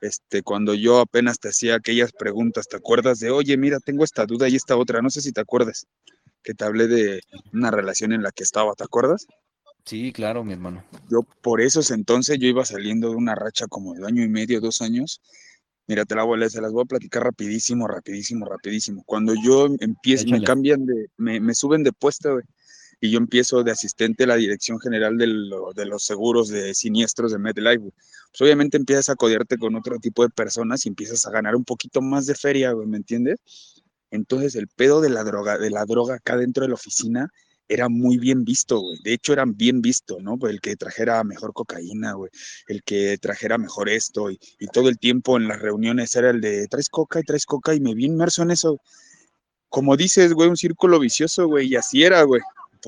Este, cuando yo apenas te hacía aquellas preguntas, ¿te acuerdas de, oye, mira, tengo esta duda y esta otra? No sé si te acuerdas, que te hablé de una relación en la que estaba, ¿te acuerdas? Sí, claro, mi hermano. Yo por esos entonces yo iba saliendo de una racha como de año y medio, dos años. Mira, te la voy a, se las voy a platicar rapidísimo, rapidísimo, rapidísimo. Cuando yo empiezo, me cambian de, me, me suben de puesto, y yo empiezo de asistente a la Dirección General de, los Seguros de Siniestros de MedLife, Pues obviamente empiezas a codiarte con otro tipo de personas y empiezas a ganar un poquito más de feria, güey, ¿me entiendes? Entonces el pedo de la droga, de la droga acá dentro de la oficina era muy bien visto, güey. De hecho, eran bien visto, ¿no? El que trajera mejor cocaína, güey. El que trajera mejor esto. Y, todo el tiempo en las reuniones era el de, traes coca y traes coca. Y me vi inmerso en eso. como dices, güey, un círculo vicioso, güey, y así era, güey.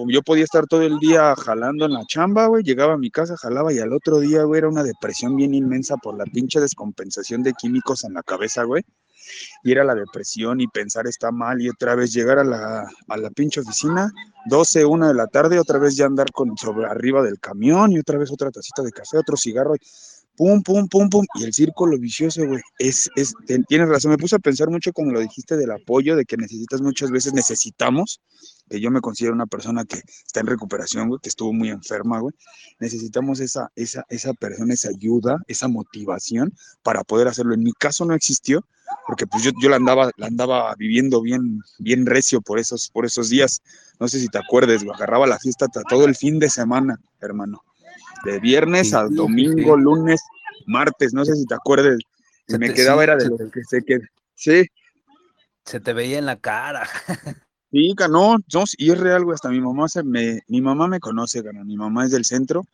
Yo podía estar todo el día jalando en la chamba, güey, llegaba a mi casa, jalaba y al otro día, güey, era una depresión bien inmensa por la pinche descompensación de químicos en la cabeza, güey. Y era la depresión y pensar está mal y otra vez llegar a la, a la pinche oficina, 12, 1 de la tarde, otra vez ya andar con sobre arriba del camión y otra vez otra tacita de café, otro cigarro. Y, pum, pum, pum, pum, y el círculo vicioso, güey, es, es, tienes razón, me puse a pensar mucho cuando lo dijiste del apoyo, de que necesitas muchas veces, necesitamos, yo me considero una persona que está en recuperación, güey, que estuvo muy enferma, güey, necesitamos esa, esa, esa persona, esa ayuda, esa motivación para poder hacerlo. En mi caso no existió, porque pues yo, yo la andaba, la andaba viviendo bien, bien recio por esos, por esos días, no sé si te acuerdes, güey, agarraba la fiesta todo el fin de semana, hermano de viernes a domingo, lunes, martes, no sé si te acuerdes. Se me quedaba, era de lo que sé que. Sí. Se te veía en la cara. Sí, no, y es real, hasta mi mamá me, mi mamá me conoce, gana, mi mamá es del centro,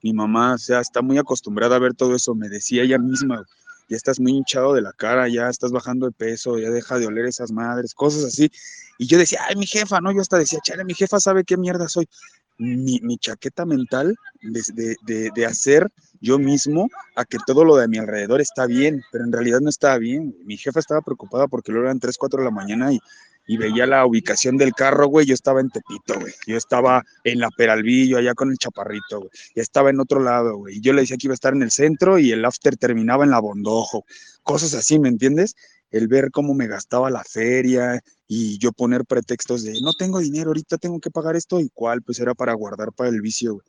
mi mamá, o sea, está muy acostumbrada a ver todo eso, me decía ella misma, ya estás muy hinchado de la cara, ya estás bajando de peso, ya deja de oler esas madres, cosas así, y yo decía, ay, mi jefa, no, yo hasta decía, chale, mi jefa sabe qué mierda soy, mi, mi chaqueta mental de, de, de, hacer yo mismo a que todo lo de mi alrededor está bien, pero en realidad no estaba bien. Mi jefa estaba preocupada porque lo eran 3, 4 de la mañana y, y veía la ubicación del carro, güey, yo estaba en Tepito, güey. Yo estaba en la Peralvillo, allá con el chaparrito, güey. Y estaba en otro lado, güey. Yo le decía que iba a estar en el centro y el after terminaba en la Bondojo. Cosas así, ¿me entiendes? El ver cómo me gastaba la feria, y yo poner pretextos de no tengo dinero, ahorita tengo que pagar esto y cuál, pues era para guardar para el vicio, güey.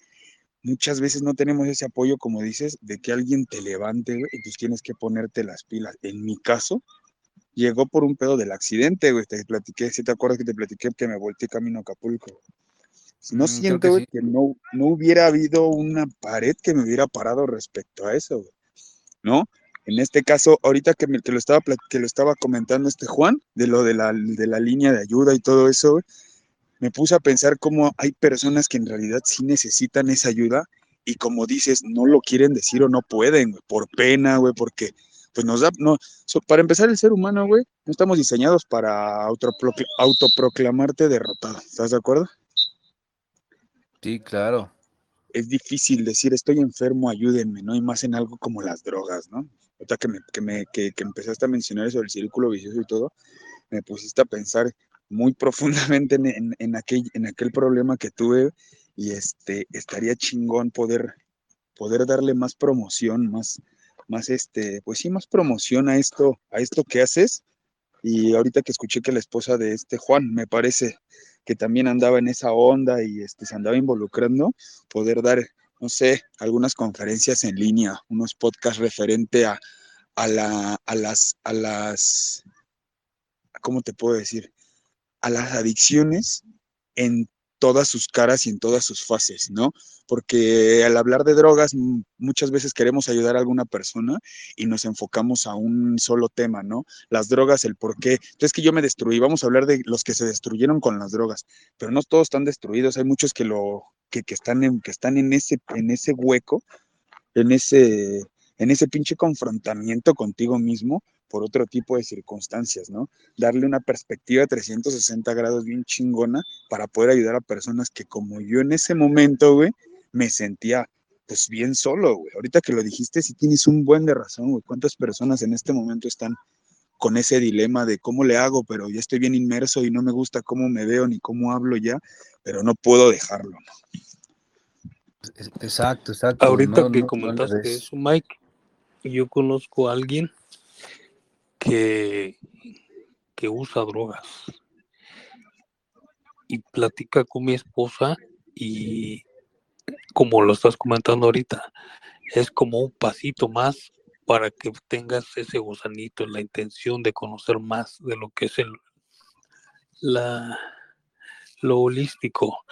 Muchas veces no tenemos ese apoyo, como dices, de que alguien te levante, güey, y pues tienes que ponerte las pilas. En mi caso, llegó por un pedo del accidente, güey, te platiqué, si te acuerdas que te platiqué que me volteé camino a Acapulco. No mm, siento, güey, que, no, no hubiera habido una pared que me hubiera parado respecto a eso, güey, ¿no? En este caso, ahorita que, me, que, lo, estaba, que lo estaba comentando este Juan, de lo de la, de la línea de ayuda y todo eso, me puse a pensar cómo hay personas que en realidad sí necesitan esa ayuda y como dices, no lo quieren decir o no pueden, güey, por pena, güey, porque pues nos da, no, para empezar el ser humano, güey, no estamos diseñados para autoproclamarte derrotado, ¿estás de acuerdo? Sí, claro. Es difícil decir estoy enfermo, ayúdenme, ¿no? Y más en algo como las drogas, ¿no? que, me, que, me, que, empezaste a mencionar eso del círculo vicioso y todo, me pusiste a pensar muy profundamente en, en, aquel, en aquel problema que tuve y este, estaría chingón poder, poder darle más promoción, más, más este, pues sí, más promoción a esto, a esto que haces. Y ahorita que escuché que la esposa de este Juan, me parece que también andaba en esa onda y este, se andaba involucrando, poder dar no sé, algunas conferencias en línea, unos podcasts referente a, a, la, a las, a las, ¿cómo te puedo decir? A las adicciones en todas sus caras y en todas sus fases, ¿no? Porque al hablar de drogas muchas veces queremos ayudar a alguna persona y nos enfocamos a un solo tema, ¿no? Las drogas, el por qué. Entonces que yo me destruí, vamos a hablar de los que se destruyeron con las drogas, pero no todos están destruidos, hay muchos que lo que, que están en que están en ese en ese hueco, en ese en ese pinche confrontamiento contigo mismo por otro tipo de circunstancias, ¿no? Darle una perspectiva de 360 grados bien chingona para poder ayudar a personas que como yo en ese momento, güey, me sentía pues bien solo, güey. Ahorita que lo dijiste, sí tienes un buen de razón, güey. ¿Cuántas personas en este momento están con ese dilema de cómo le hago, pero ya estoy bien inmerso y no me gusta cómo me veo ni cómo hablo ya, pero no puedo dejarlo, ¿no? Exacto, exacto. Ahorita que comentaste eso, Mike, yo conozco a alguien que, que usa drogas y platica con mi esposa y como lo estás comentando ahorita, es como un pasito más para que tengas ese gusanito, la intención de conocer más de lo que es el la lo holístico.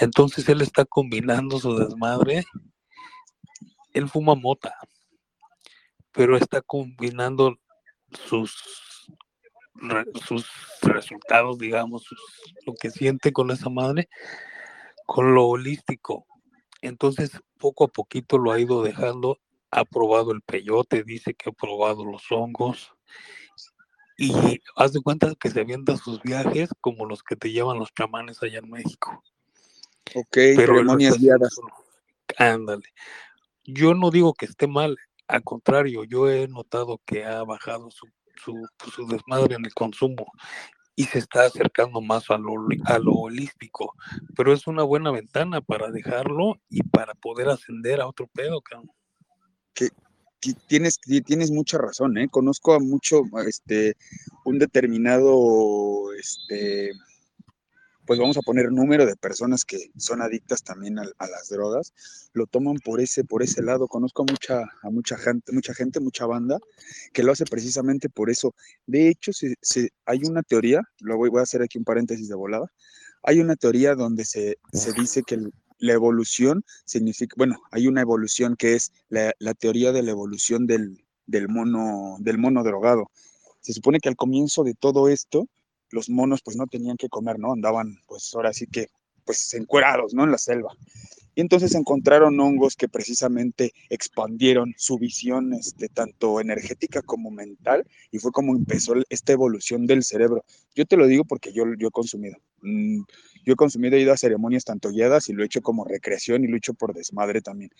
Entonces él está combinando su desmadre. Él fuma mota, pero está combinando sus, sus resultados, digamos, lo que siente con esa madre, con lo holístico. Entonces, poco a poquito lo ha ido dejando. Ha probado el peyote, dice que ha probado los hongos. y haz de cuenta que se avientan sus viajes como los que te llevan los chamanes allá en México. Ok, Pero ceremonias guiadas. Ándale. Yo no digo que esté mal, al contrario, yo he notado que ha bajado su, su, pues, su desmadre en el consumo y se está acercando más a lo, a lo holístico, pero es una buena ventana para dejarlo y para poder ascender a otro pedo, cabrón. Ti- Tienes, ti- tienes mucha razón, ¿eh? Conozco a mucho, este, un determinado, este, pues vamos a poner número de personas que son adictas también a, a las drogas, lo toman por ese, por ese lado. Conozco a mucha, a mucha gente, mucha gente, mucha banda que lo hace precisamente por eso. De hecho, se, se- hay una teoría, lo voy, voy a hacer aquí un paréntesis de volada. Hay una teoría donde se, se dice que el- la evolución significa, bueno, hay una evolución que es la, la teoría de la evolución del, del mono, del mono drogado. Se supone que al comienzo de todo esto, los monos pues no tenían que comer, ¿no? Andaban pues ahora sí que pues encuerados, ¿no? En la selva. Y entonces encontraron hongos que precisamente expandieron su visión, este, tanto energética como mental, y fue como empezó esta evolución del cerebro. Yo te lo digo porque yo, yo he consumido. Mm, yo he consumido, he ido a ceremonias tanto guiadas y lo he hecho como recreación y hecho por desmadre también.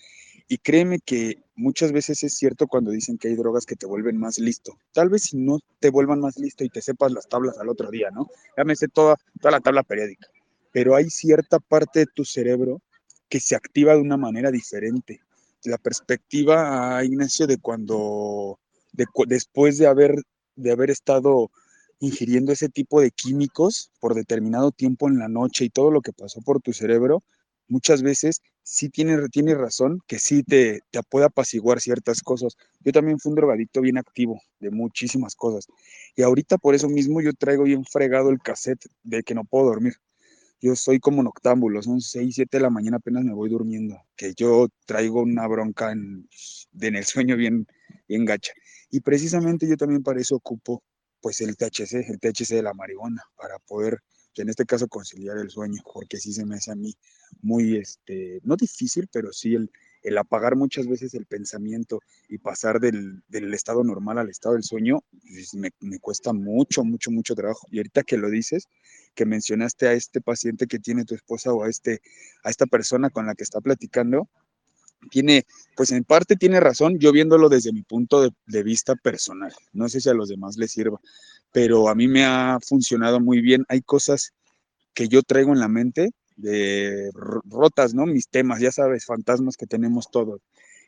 Y créeme que muchas veces es cierto cuando dicen que hay drogas que te vuelven más listo. Tal vez si no te vuelvan más listo y te sepas las tablas al otro día, ¿no? Ya me sé toda, toda la tabla periódica. Pero hay cierta parte de tu cerebro que se activa de una manera diferente. La perspectiva, ah, Ignacio, de cuando, de cu- después de haber, de haber estado ingiriendo ese tipo de químicos por determinado tiempo en la noche y todo lo que pasó por tu cerebro, muchas veces sí tiene, tiene razón que sí te, te puede apaciguar ciertas cosas. Yo también fui un drogadicto bien activo de muchísimas cosas. Y ahorita por eso mismo yo traigo bien fregado el cassette de que no puedo dormir. Yo soy como noctámbulo, son 6, 7 de la mañana apenas me voy durmiendo, que yo traigo una bronca en, en el sueño bien, bien gacha. Y precisamente yo también para eso ocupo pues el THC, el THC de la marihuana, para poder, en este caso, conciliar el sueño, porque sí se me hace a mí muy, este, no difícil, pero sí el, el apagar muchas veces el pensamiento y pasar del, del estado normal al estado del sueño, pues, me, me cuesta mucho, mucho, mucho trabajo. Y ahorita que lo dices, que mencionaste a este paciente que tiene tu esposa o a, este, a esta persona con la que está platicando, tiene, pues en parte tiene razón, yo viéndolo desde mi punto de, vista personal. No sé si a los demás les sirva, pero a mí me ha funcionado muy bien. Hay cosas que yo traigo en la mente de ro- rotas, ¿no? Mis temas, ya sabes, fantasmas que tenemos todos.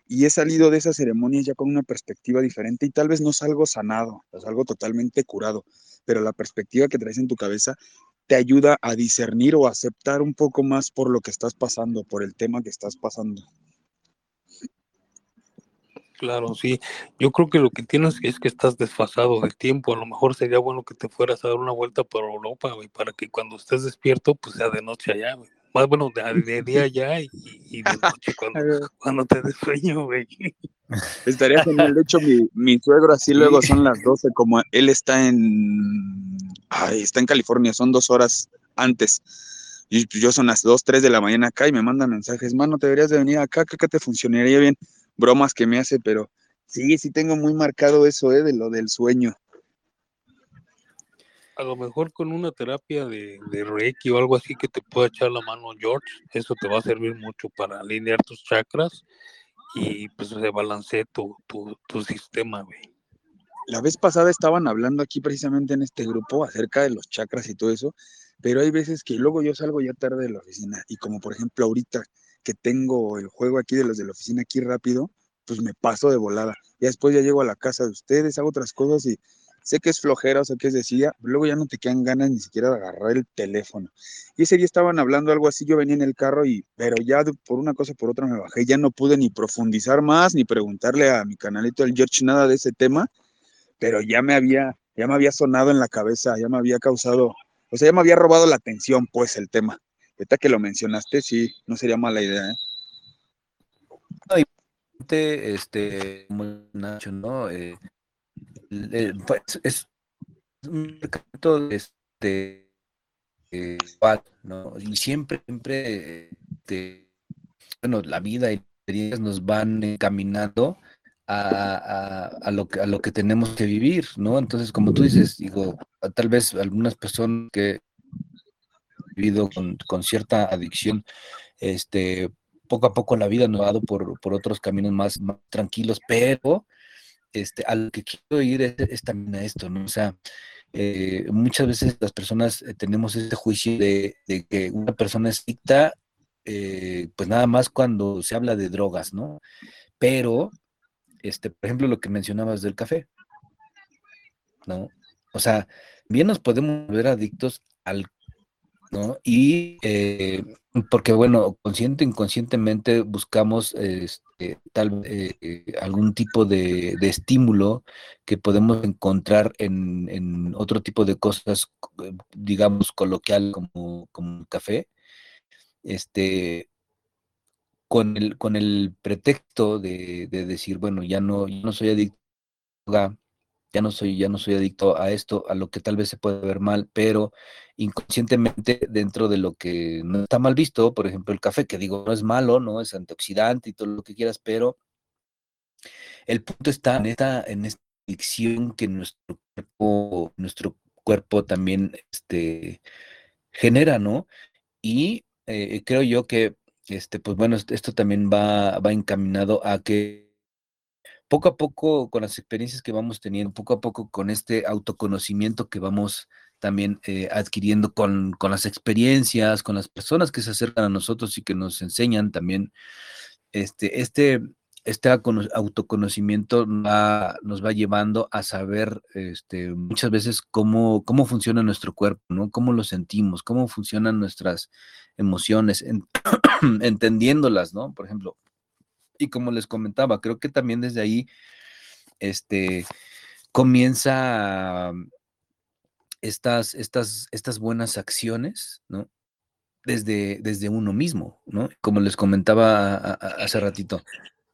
Y he salido de esas ceremonias ya con una perspectiva diferente y tal vez no salgo sanado, salgo totalmente curado, pero la perspectiva que traes en tu cabeza te ayuda a discernir o aceptar un poco más por lo que estás pasando, por el tema que estás pasando. Claro, sí. Yo creo que lo que tienes es que estás desfasado del tiempo. A lo mejor sería bueno que te fueras a dar una vuelta por Europa, güey, para que cuando estés despierto, pues sea de noche allá, güey. Más bueno, de, de día allá y, y de noche cuando, cuando te des sueño, güey. Estaría genial. De hecho, mi, mi suegro así luego son las 12, como él está en, ay, está en California, son dos horas antes. Y pues, yo son las 2, 3 de la mañana acá y me mandan mensajes, mano, te deberías de venir acá, que acá te funcionaría bien. Bromas que me hace, pero sí, sí tengo muy marcado eso, ¿eh? De lo del sueño. A lo mejor con una terapia de, de Reiki o algo así que te pueda echar la mano George, eso te va a servir mucho para alinear tus chakras y pues se balancee tu, tu, tu sistema, güey. La vez pasada estaban hablando aquí precisamente en este grupo acerca de los chakras y todo eso, pero hay veces que luego yo salgo ya tarde de la oficina y como por ejemplo ahorita que tengo el juego aquí de los de la oficina aquí rápido, pues me paso de volada. Ya después ya llego a la casa de ustedes, hago otras cosas y sé que es flojera, o sé que es decía, luego ya no te quedan ganas ni siquiera de agarrar el teléfono. Y ese día estaban hablando algo así, yo venía en el carro y, pero ya por una cosa por otra me bajé, ya no pude ni profundizar más, ni preguntarle a mi canalito el George nada de ese tema, pero ya me había, ya me había sonado en la cabeza, ya me había causado, o sea, ya me había robado la atención, pues, el tema. Ahorita que lo mencionaste, sí, no sería mala idea, ¿eh? este, como Nacho, ¿no? Eh, pues, es un mercado este, eh, ¿no? Y siempre, siempre, este, bueno, la vida y experiencias nos van encaminando a, lo que, a lo que tenemos que vivir, ¿no? Entonces, como tú dices, digo, tal vez algunas personas que vivido con, cierta adicción, este, poco a poco la vida nos ha dado por, otros caminos más, tranquilos, pero este, a lo que quiero ir es, también a esto, ¿no? O sea, eh, muchas veces las personas eh, tenemos ese juicio de, que una persona es adicta, eh, pues nada más cuando se habla de drogas, ¿no? Pero este, por ejemplo, lo que mencionabas del café, ¿no? O sea, bien nos podemos ver adictos al, ¿no? Y eh, porque, bueno, consciente inconscientemente buscamos este, tal eh, algún tipo de, estímulo que podemos encontrar en, otro tipo de cosas, digamos, coloquial como, como café. Este, con el, con el pretexto de, decir, bueno, ya no, no soy adicto ya no soy, ya no soy adicto a esto, a lo que tal vez se puede ver mal, pero inconscientemente dentro de lo que no está mal visto, por ejemplo, el café, que digo, no es malo, no es antioxidante y todo lo que quieras, pero el punto está en esta, en esta adicción que nuestro cuerpo, nuestro cuerpo también este, genera, ¿no? Y eh, creo yo que este, pues bueno, esto también va, va encaminado a que poco a poco, con las experiencias que vamos teniendo, poco a poco con este autoconocimiento que vamos también eh, adquiriendo con, las experiencias, con las personas que se acercan a nosotros y que nos enseñan también, este, este, este autoconocimiento nos va llevando a saber este, muchas veces cómo, cómo funciona nuestro cuerpo, ¿no? Cómo lo sentimos, cómo funcionan nuestras emociones, entendiéndolas, ¿no? Por ejemplo, y como les comentaba, creo que también desde ahí este, comienza estas, estas, estas buenas acciones, ¿no? Desde, desde uno mismo, ¿no? Como les comentaba hace ratito,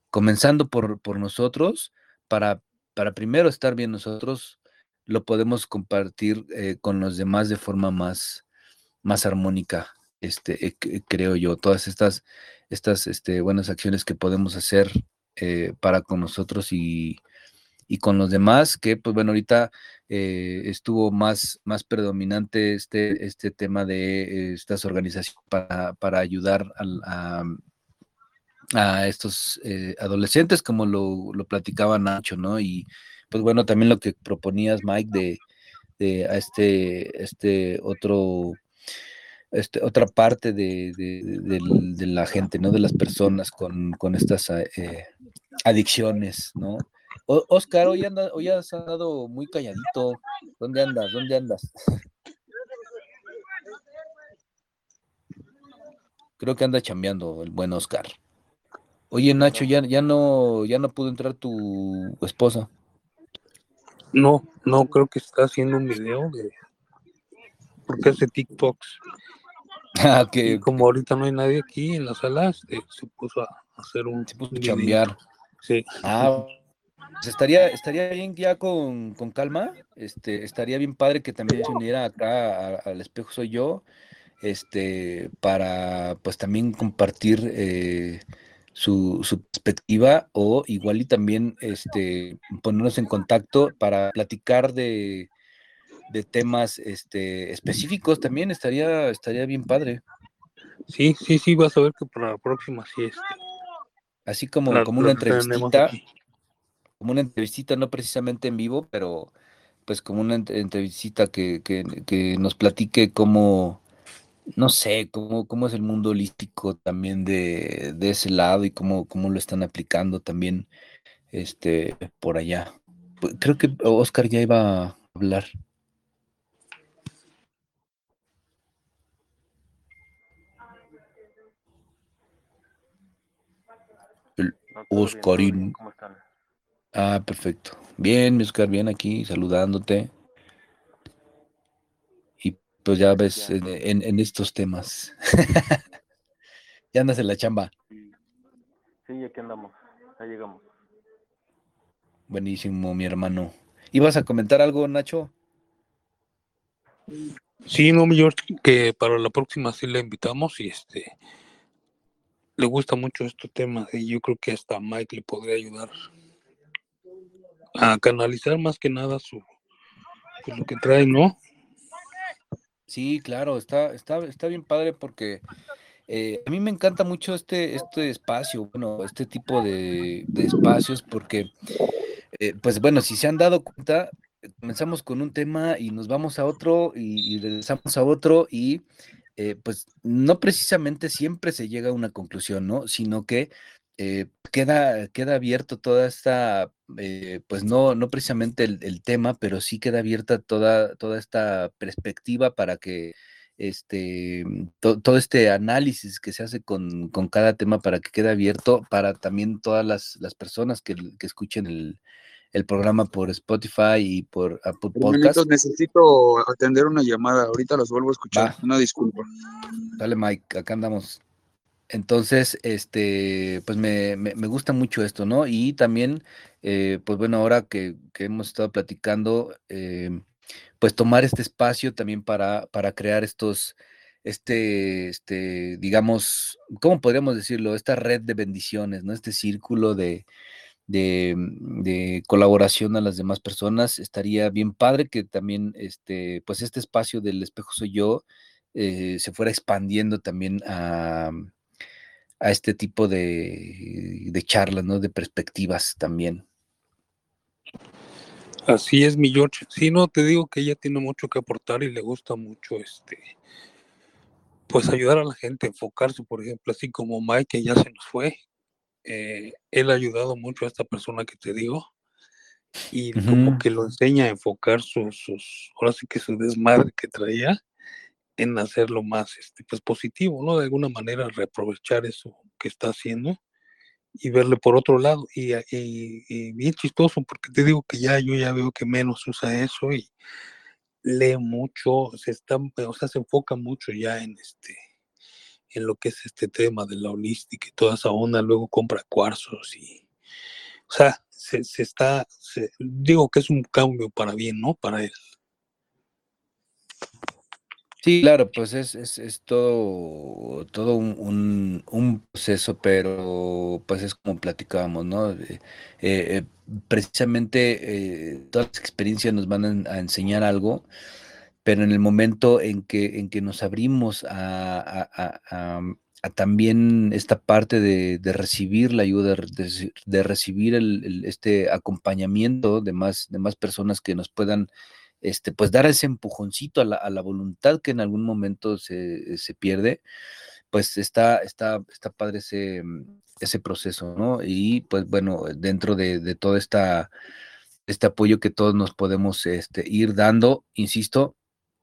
comenzando por, por nosotros, para, para primero estar bien nosotros, lo podemos compartir eh, con los demás de forma más, más armónica, este, eh, creo yo, todas estas, estas este, buenas acciones que podemos hacer eh, para con nosotros y, con los demás, que pues bueno, ahorita eh, estuvo más, más predominante este, este tema de estas organizaciones para, ayudar a, estos adolescentes, como lo, lo, platicaba Nacho, ¿no? Y pues bueno, también lo que proponías, Mike, de, de a este, este otro este, otra parte de, la gente, ¿no? De las personas con, estas eh, adicciones, ¿no? Oscar, hoy, anda, hoy has andado muy calladito. ¿Dónde andas? ¿Dónde andas? Creo que anda chambeando el buen Oscar. Oye, Nacho, ya, ya no, ya no pudo entrar tu esposa. No, no, creo que está haciendo un video de porque hace TikToks. Ah, que como ahorita no hay nadie aquí en la sala, este, se puso a hacer un. Se puso a chambear. Sí. Ah, pues estaría, estaría bien ya con, calma. Este, estaría bien padre que también se uniera acá al espejo soy yo. Este, para pues también compartir eh, su, su, perspectiva o igual y también este, ponernos en contacto para platicar de, de temas este, específicos también estaría, estaría bien padre. Sí, sí, sí, vas a ver que para la próxima sí este. Así como, como una entrevistita, como una entrevistita, no precisamente en vivo, pero pues como una entrevistita que, que, nos platique cómo, no sé, cómo, cómo es el mundo holístico también de, de ese lado y cómo, cómo lo están aplicando también este, por allá. Pues, creo que Oscar ya iba a hablar. Oscarín. ¿Cómo están? Ah, perfecto. Bien, Oscar, bien aquí, saludándote. Y pues ya ves en, estos temas. ya andas en la chamba. Sí. aquí andamos. Ahí llegamos. Buenísimo, mi hermano. ¿Ibas a comentar algo, Nacho? Sí, no, George, que para la próxima sí la invitamos y este le gusta mucho este tema y yo creo que hasta Mike le podría ayudar. a canalizar más que nada su pues, lo que trae, ¿no? Sí, claro, está, está, está bien padre porque eh, a mí me encanta mucho este, este espacio, bueno, este tipo de, de espacios porque, eh, pues bueno, si se han dado cuenta, comenzamos con un tema y nos vamos a otro y, y regresamos a otro y eh, pues no precisamente siempre se llega a una conclusión, ¿no? Sino que eh, queda, queda abierto toda esta, eh, pues no, no precisamente el, tema, pero sí queda abierta toda, toda esta perspectiva para que este, to, todo este análisis que se hace con, con, cada tema para que quede abierto para también todas las, las personas que, que escuchen el, el programa por Spotify y por Apple Podcast. necesito atender una llamada, ahorita los vuelvo a escuchar, Va. una disculpa. Dale Mike, acá andamos. Entonces, este, pues me, me, me, gusta mucho esto, ¿no? Y también, eh, pues bueno, ahora que, que hemos estado platicando, eh, pues tomar este espacio también para, para crear estos, este, este, digamos, ¿cómo podríamos decirlo? Esta red de bendiciones, ¿no? Este círculo de, de, de, colaboración a las demás personas. Estaría bien padre que también, este, pues este espacio del espejo soy yo eh, se fuera expandiendo también a, a este tipo de, de, charlas, ¿no? De perspectivas también. Así es, mi George. Sí, no, te digo que ella tiene mucho que aportar y le gusta mucho este, pues ayudar a la gente, enfocarse, por ejemplo, así como Mike, que ya se nos fue, eh, él ha ayudado mucho a esta persona que te digo y uh -huh. como que lo enseña a enfocar sus, sus, ahora sí que su desmadre que traía en hacerlo más este, pues positivo, ¿no? De alguna manera reaprovechar eso que está haciendo y verle por otro lado. Y, y, y, bien chistoso, porque te digo que ya yo ya veo que menos usa eso y lee mucho, se está, o sea, se enfoca mucho ya en este en lo que es este tema de la holística y toda esa onda, luego compra cuarzos y, o sea, se, se está, se, digo que es un cambio para bien, ¿no? Para él. Sí, claro, pues es, es, es todo, todo un, un, proceso, pero pues es como platicábamos, ¿no? Eh, eh, precisamente eh, todas las experiencias nos van a enseñar algo, pero en el momento en que, en que nos abrimos a, a también esta parte de, de, recibir la ayuda, de, recibir este acompañamiento de más, de más personas que nos puedan este, pues dar ese empujoncito a la, a la voluntad que en algún momento se, se pierde, pues está, está, está padre ese, ese proceso, ¿no? Y pues bueno, dentro de, de todo esta, este apoyo que todos nos podemos este, ir dando, insisto,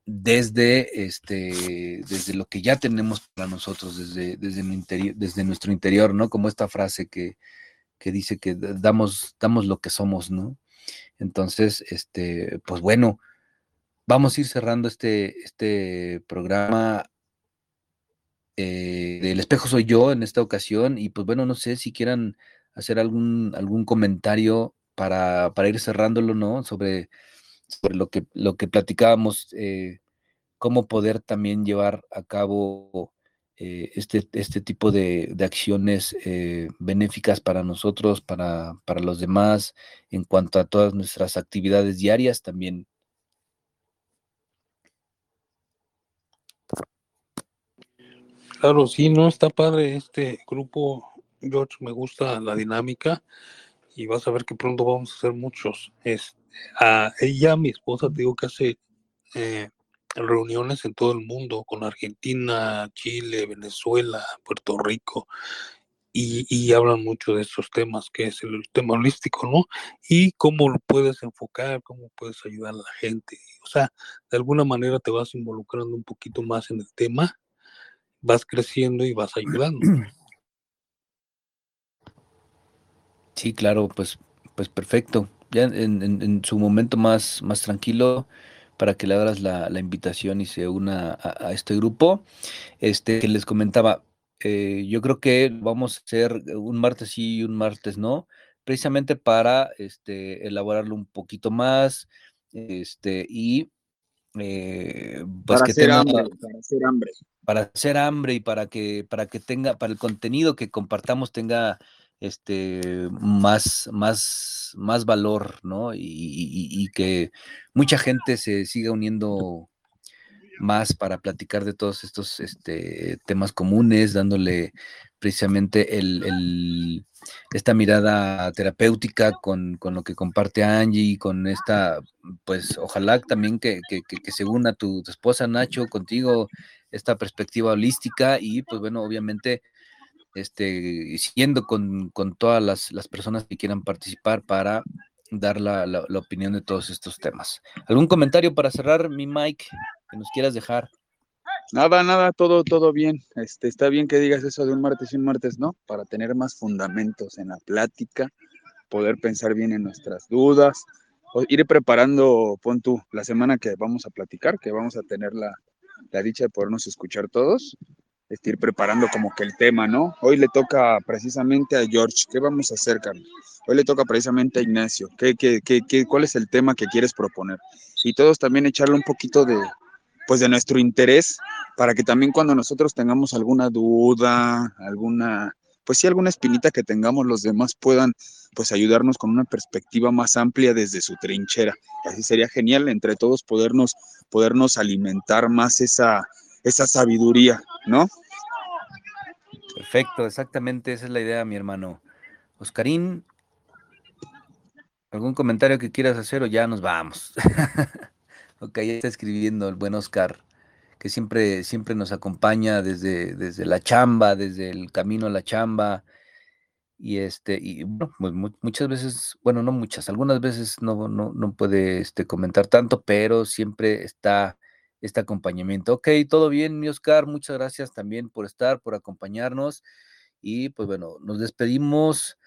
desde este desde lo que ya tenemos para nosotros desde desde, desde nuestro interior no como esta frase que, que dice que damos damos lo que somos no entonces este pues bueno vamos a ir cerrando este este programa eh, del espejo soy yo en esta ocasión y pues bueno no sé si quieran hacer algún algún comentario para, para ir cerrándolo no sobre sobre lo que, lo que platicábamos, eh, cómo poder también llevar a cabo eh, este, este tipo de, de acciones eh, benéficas para nosotros, para, para los demás, en cuanto a todas nuestras actividades diarias también. Claro, sí, no está padre este grupo, George, me gusta la dinámica y vas a ver que pronto vamos a hacer muchos. Es, a ella, mi esposa, digo que hace eh, reuniones en todo el mundo, con Argentina, Chile, Venezuela, Puerto Rico, y, y, hablan mucho de estos temas, que es el tema holístico, ¿no? Y cómo lo puedes enfocar, cómo puedes ayudar a la gente. O sea, de alguna manera te vas involucrando un poquito más en el tema, vas creciendo y vas ayudando. Sí, claro, pues, pues perfecto ya en, en, en, su momento más, más tranquilo para que le hagas la, la invitación y se una a, a, este grupo. Este que les comentaba, eh, yo creo que vamos a hacer un martes sí y un martes no, precisamente para este, elaborarlo un poquito más este, y eh, pues para que hacer tenga, hambre, para hacer hambre. Para hacer hambre y para que, para que tenga, para el contenido que compartamos tenga este, más, más, más valor, ¿no? Y, que mucha gente se siga uniendo más para platicar de todos estos este, temas comunes, dándole precisamente el, esta mirada terapéutica con, lo que comparte Angie, con esta, pues ojalá también que, se una tu, tu, esposa Nacho contigo, esta perspectiva holística y pues bueno, obviamente este, siguiendo con, todas las, personas que quieran participar para dar la, la, opinión de todos estos temas. ¿Algún comentario para cerrar, mi Mike, que nos quieras dejar? Nada, nada, todo, todo bien. Este, está bien que digas eso de un martes y un martes, ¿no? Para tener más fundamentos en la plática, poder pensar bien en nuestras dudas, o ir preparando, pon tú, la semana que vamos a platicar, que vamos a tener la, la dicha de podernos escuchar todos, este, preparando como que el tema, ¿no? Hoy le toca precisamente a George. ¿Qué vamos a hacer, Carlos? Hoy le toca precisamente a Ignacio. ¿Qué, qué, qué, cuál es el tema que quieres proponer? Y todos también echarle un poquito de, pues, de nuestro interés para que también cuando nosotros tengamos alguna duda, alguna, pues sí, alguna espinita que tengamos, los demás puedan pues ayudarnos con una perspectiva más amplia desde su trinchera. Así sería genial entre todos podernos, podernos alimentar más esa, esa sabiduría, ¿no? Perfecto, exactamente, esa es la idea, mi hermano. Oscarín, ¿algún comentario que quieras hacer o ya nos vamos? ok, ya está escribiendo el buen Oscar, que siempre, siempre nos acompaña desde, desde la chamba, desde el camino a la chamba. Y este, y bueno, pues muchas veces, bueno, no muchas, algunas veces no, no, no puede este, comentar tanto, pero siempre está este acompañamiento. Ok, todo bien, mi Oscar, muchas gracias también por estar, por acompañarnos. Y pues bueno, nos despedimos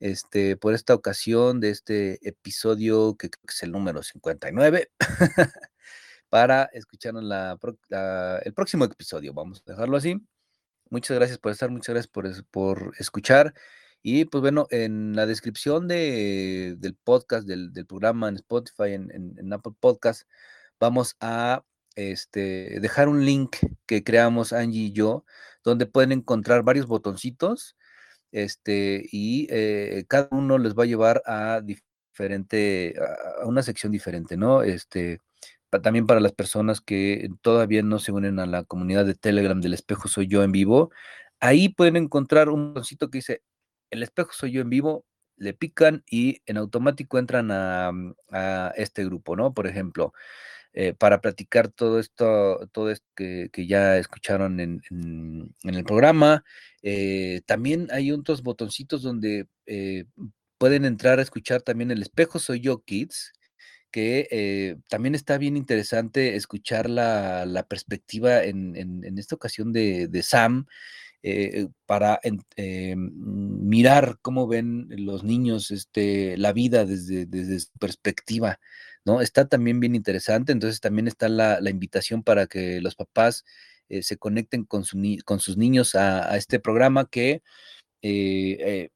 este, por esta ocasión de este episodio que es el número 59, para escucharnos la, el próximo episodio. Vamos a dejarlo así. Muchas gracias por estar, muchas gracias por, por escuchar. Y pues bueno, en la descripción de, del podcast, del, del, programa en Spotify, en, en Apple Podcast, vamos a este, dejar un link que creamos Angie y yo, donde pueden encontrar varios botoncitos, este, y eh, cada uno les va a llevar a diferente, a una sección diferente, ¿no? Este, también para las personas que todavía no se unen a la comunidad de Telegram del espejo soy yo en vivo, ahí pueden encontrar un botoncito que dice el espejo soy yo en vivo, le pican y en automático entran a, a este grupo, ¿no? Por ejemplo, eh, para platicar todo esto, todo esto que, ya escucharon en, el programa. Eh, también hay otros botoncitos donde eh, pueden entrar a escuchar también el espejo Soy Yo Kids, que también está bien interesante escuchar la, perspectiva en, esta ocasión de, Sam. Para mirar cómo ven los niños este, la vida desde, desde su perspectiva. ¿no? Está también bien interesante, entonces también está la, invitación para que los papás eh, se conecten con, con sus niños a, este programa que eh, eh,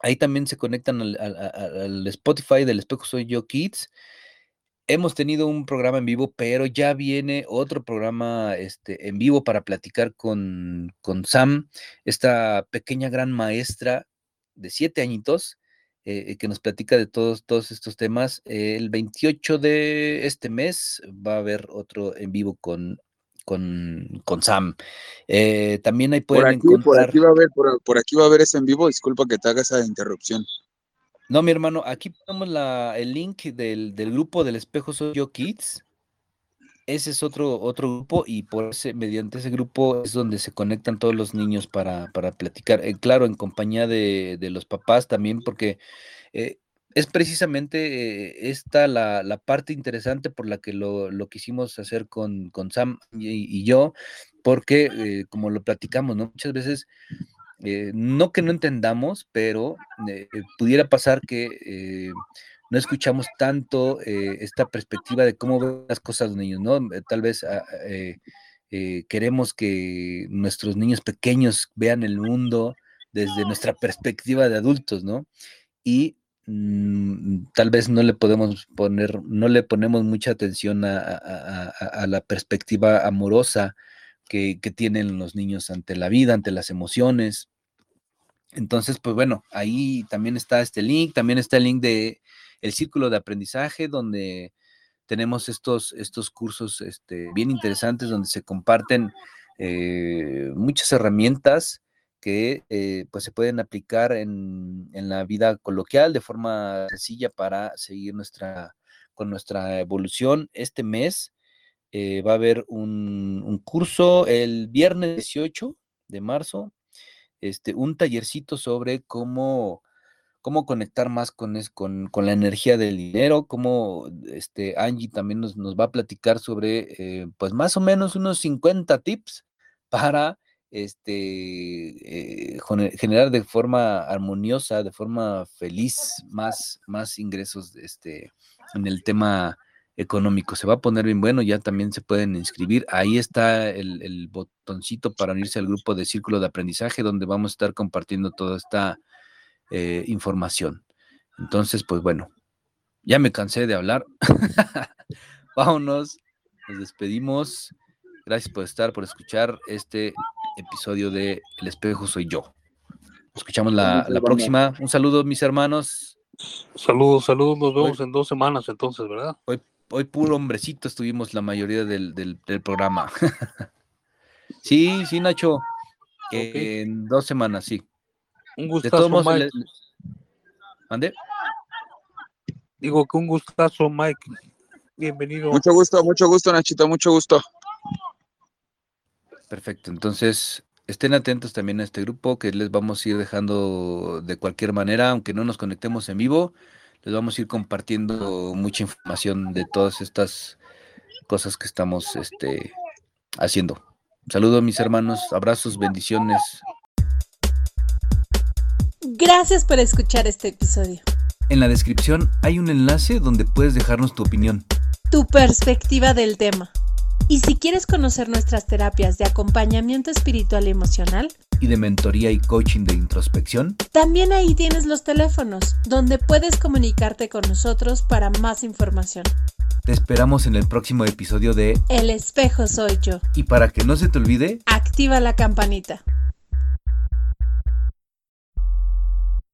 ahí también se conectan al, Spotify del Espejo Soy Yo Kids. Hemos tenido un programa en vivo, pero ya viene otro programa este, en vivo para platicar con, con Sam, esta pequeña gran maestra de siete añitos, eh, que nos platica de todos, todos estos temas. el 28 de este mes va a haber otro en vivo con, con, con Sam. Eh, también ahí pueden por aquí, encontrar... Por aquí, va a haber, por, aquí va a haber ese en vivo. Disculpa que te haga esa interrupción. No, mi hermano, aquí ponemos la, el link del, del grupo del espejo Soy Yo Kids. Ese es otro, otro grupo y por ese, mediante ese grupo es donde se conectan todos los niños para, para platicar, eh, claro, en compañía de, los papás también, porque eh, es precisamente eh, esta la, la, parte interesante por la que lo, lo quisimos hacer con, con Sam y, yo, porque como lo platicamos, ¿no? Muchas veces, no que no entendamos, pero pudiera pasar que no escuchamos tanto eh, esta perspectiva de cómo ven las cosas los niños, ¿no? Eh, tal vez ah, eh, queremos que nuestros niños pequeños vean el mundo desde nuestra perspectiva de adultos, ¿no? Y mm, tal vez no le podemos poner, no le ponemos mucha atención a, la perspectiva amorosa que, tienen los niños ante la vida, ante las emociones, Entonces, pues bueno, ahí también está este link, también está el link de el círculo de aprendizaje, donde tenemos estos, estos cursos este, bien interesantes, donde se comparten eh, muchas herramientas que eh, pues se pueden aplicar en, en, la vida coloquial de forma sencilla para seguir nuestra, con nuestra evolución. Este mes eh, va a haber un, un, curso el viernes 18 de marzo, este, un tallercito sobre cómo, cómo conectar más con, es, con, con, la energía del dinero, cómo este, Angie también nos, nos va a platicar sobre, eh, pues más o menos unos 50 tips para este, eh, generar de forma armoniosa, de forma feliz, más, más ingresos este, en el tema económico. Se va a poner bien bueno, ya también se pueden inscribir. Ahí está el, el, botoncito para unirse al grupo de círculo de aprendizaje, donde vamos a estar compartiendo toda esta eh, información. Entonces, pues bueno, ya me cansé de hablar. Vámonos, nos despedimos. Gracias por estar, por escuchar este episodio de El espejo soy yo. Nos escuchamos la, la próxima. Un saludo, mis hermanos. Saludos, saludos. Nos vemos hoy, en dos semanas entonces, ¿verdad? Hoy, hoy puro hombrecito estuvimos la mayoría del, del, del programa. sí, sí, Nacho. Okay. En dos semanas, sí. Un gustazo, Mike. Le... ¿Mande? Digo que un gustazo, Mike. Bienvenido. Mucho gusto, mucho gusto, Nachito, mucho gusto. Perfecto, entonces estén atentos también a este grupo que les vamos a ir dejando de cualquier manera, aunque no nos conectemos en vivo, les vamos a ir compartiendo mucha información de todas estas cosas que estamos este, haciendo. Saludos mis hermanos, abrazos, bendiciones. Gracias por escuchar este episodio. En la descripción hay un enlace donde puedes dejarnos tu opinión. Tu perspectiva del tema. Y si quieres conocer nuestras terapias de acompañamiento espiritual y emocional, y de mentoría y coaching de introspección, también ahí tienes los teléfonos, donde puedes comunicarte con nosotros para más información. Te esperamos en el próximo episodio de El espejo soy yo. Y para que no se te olvide, activa la campanita.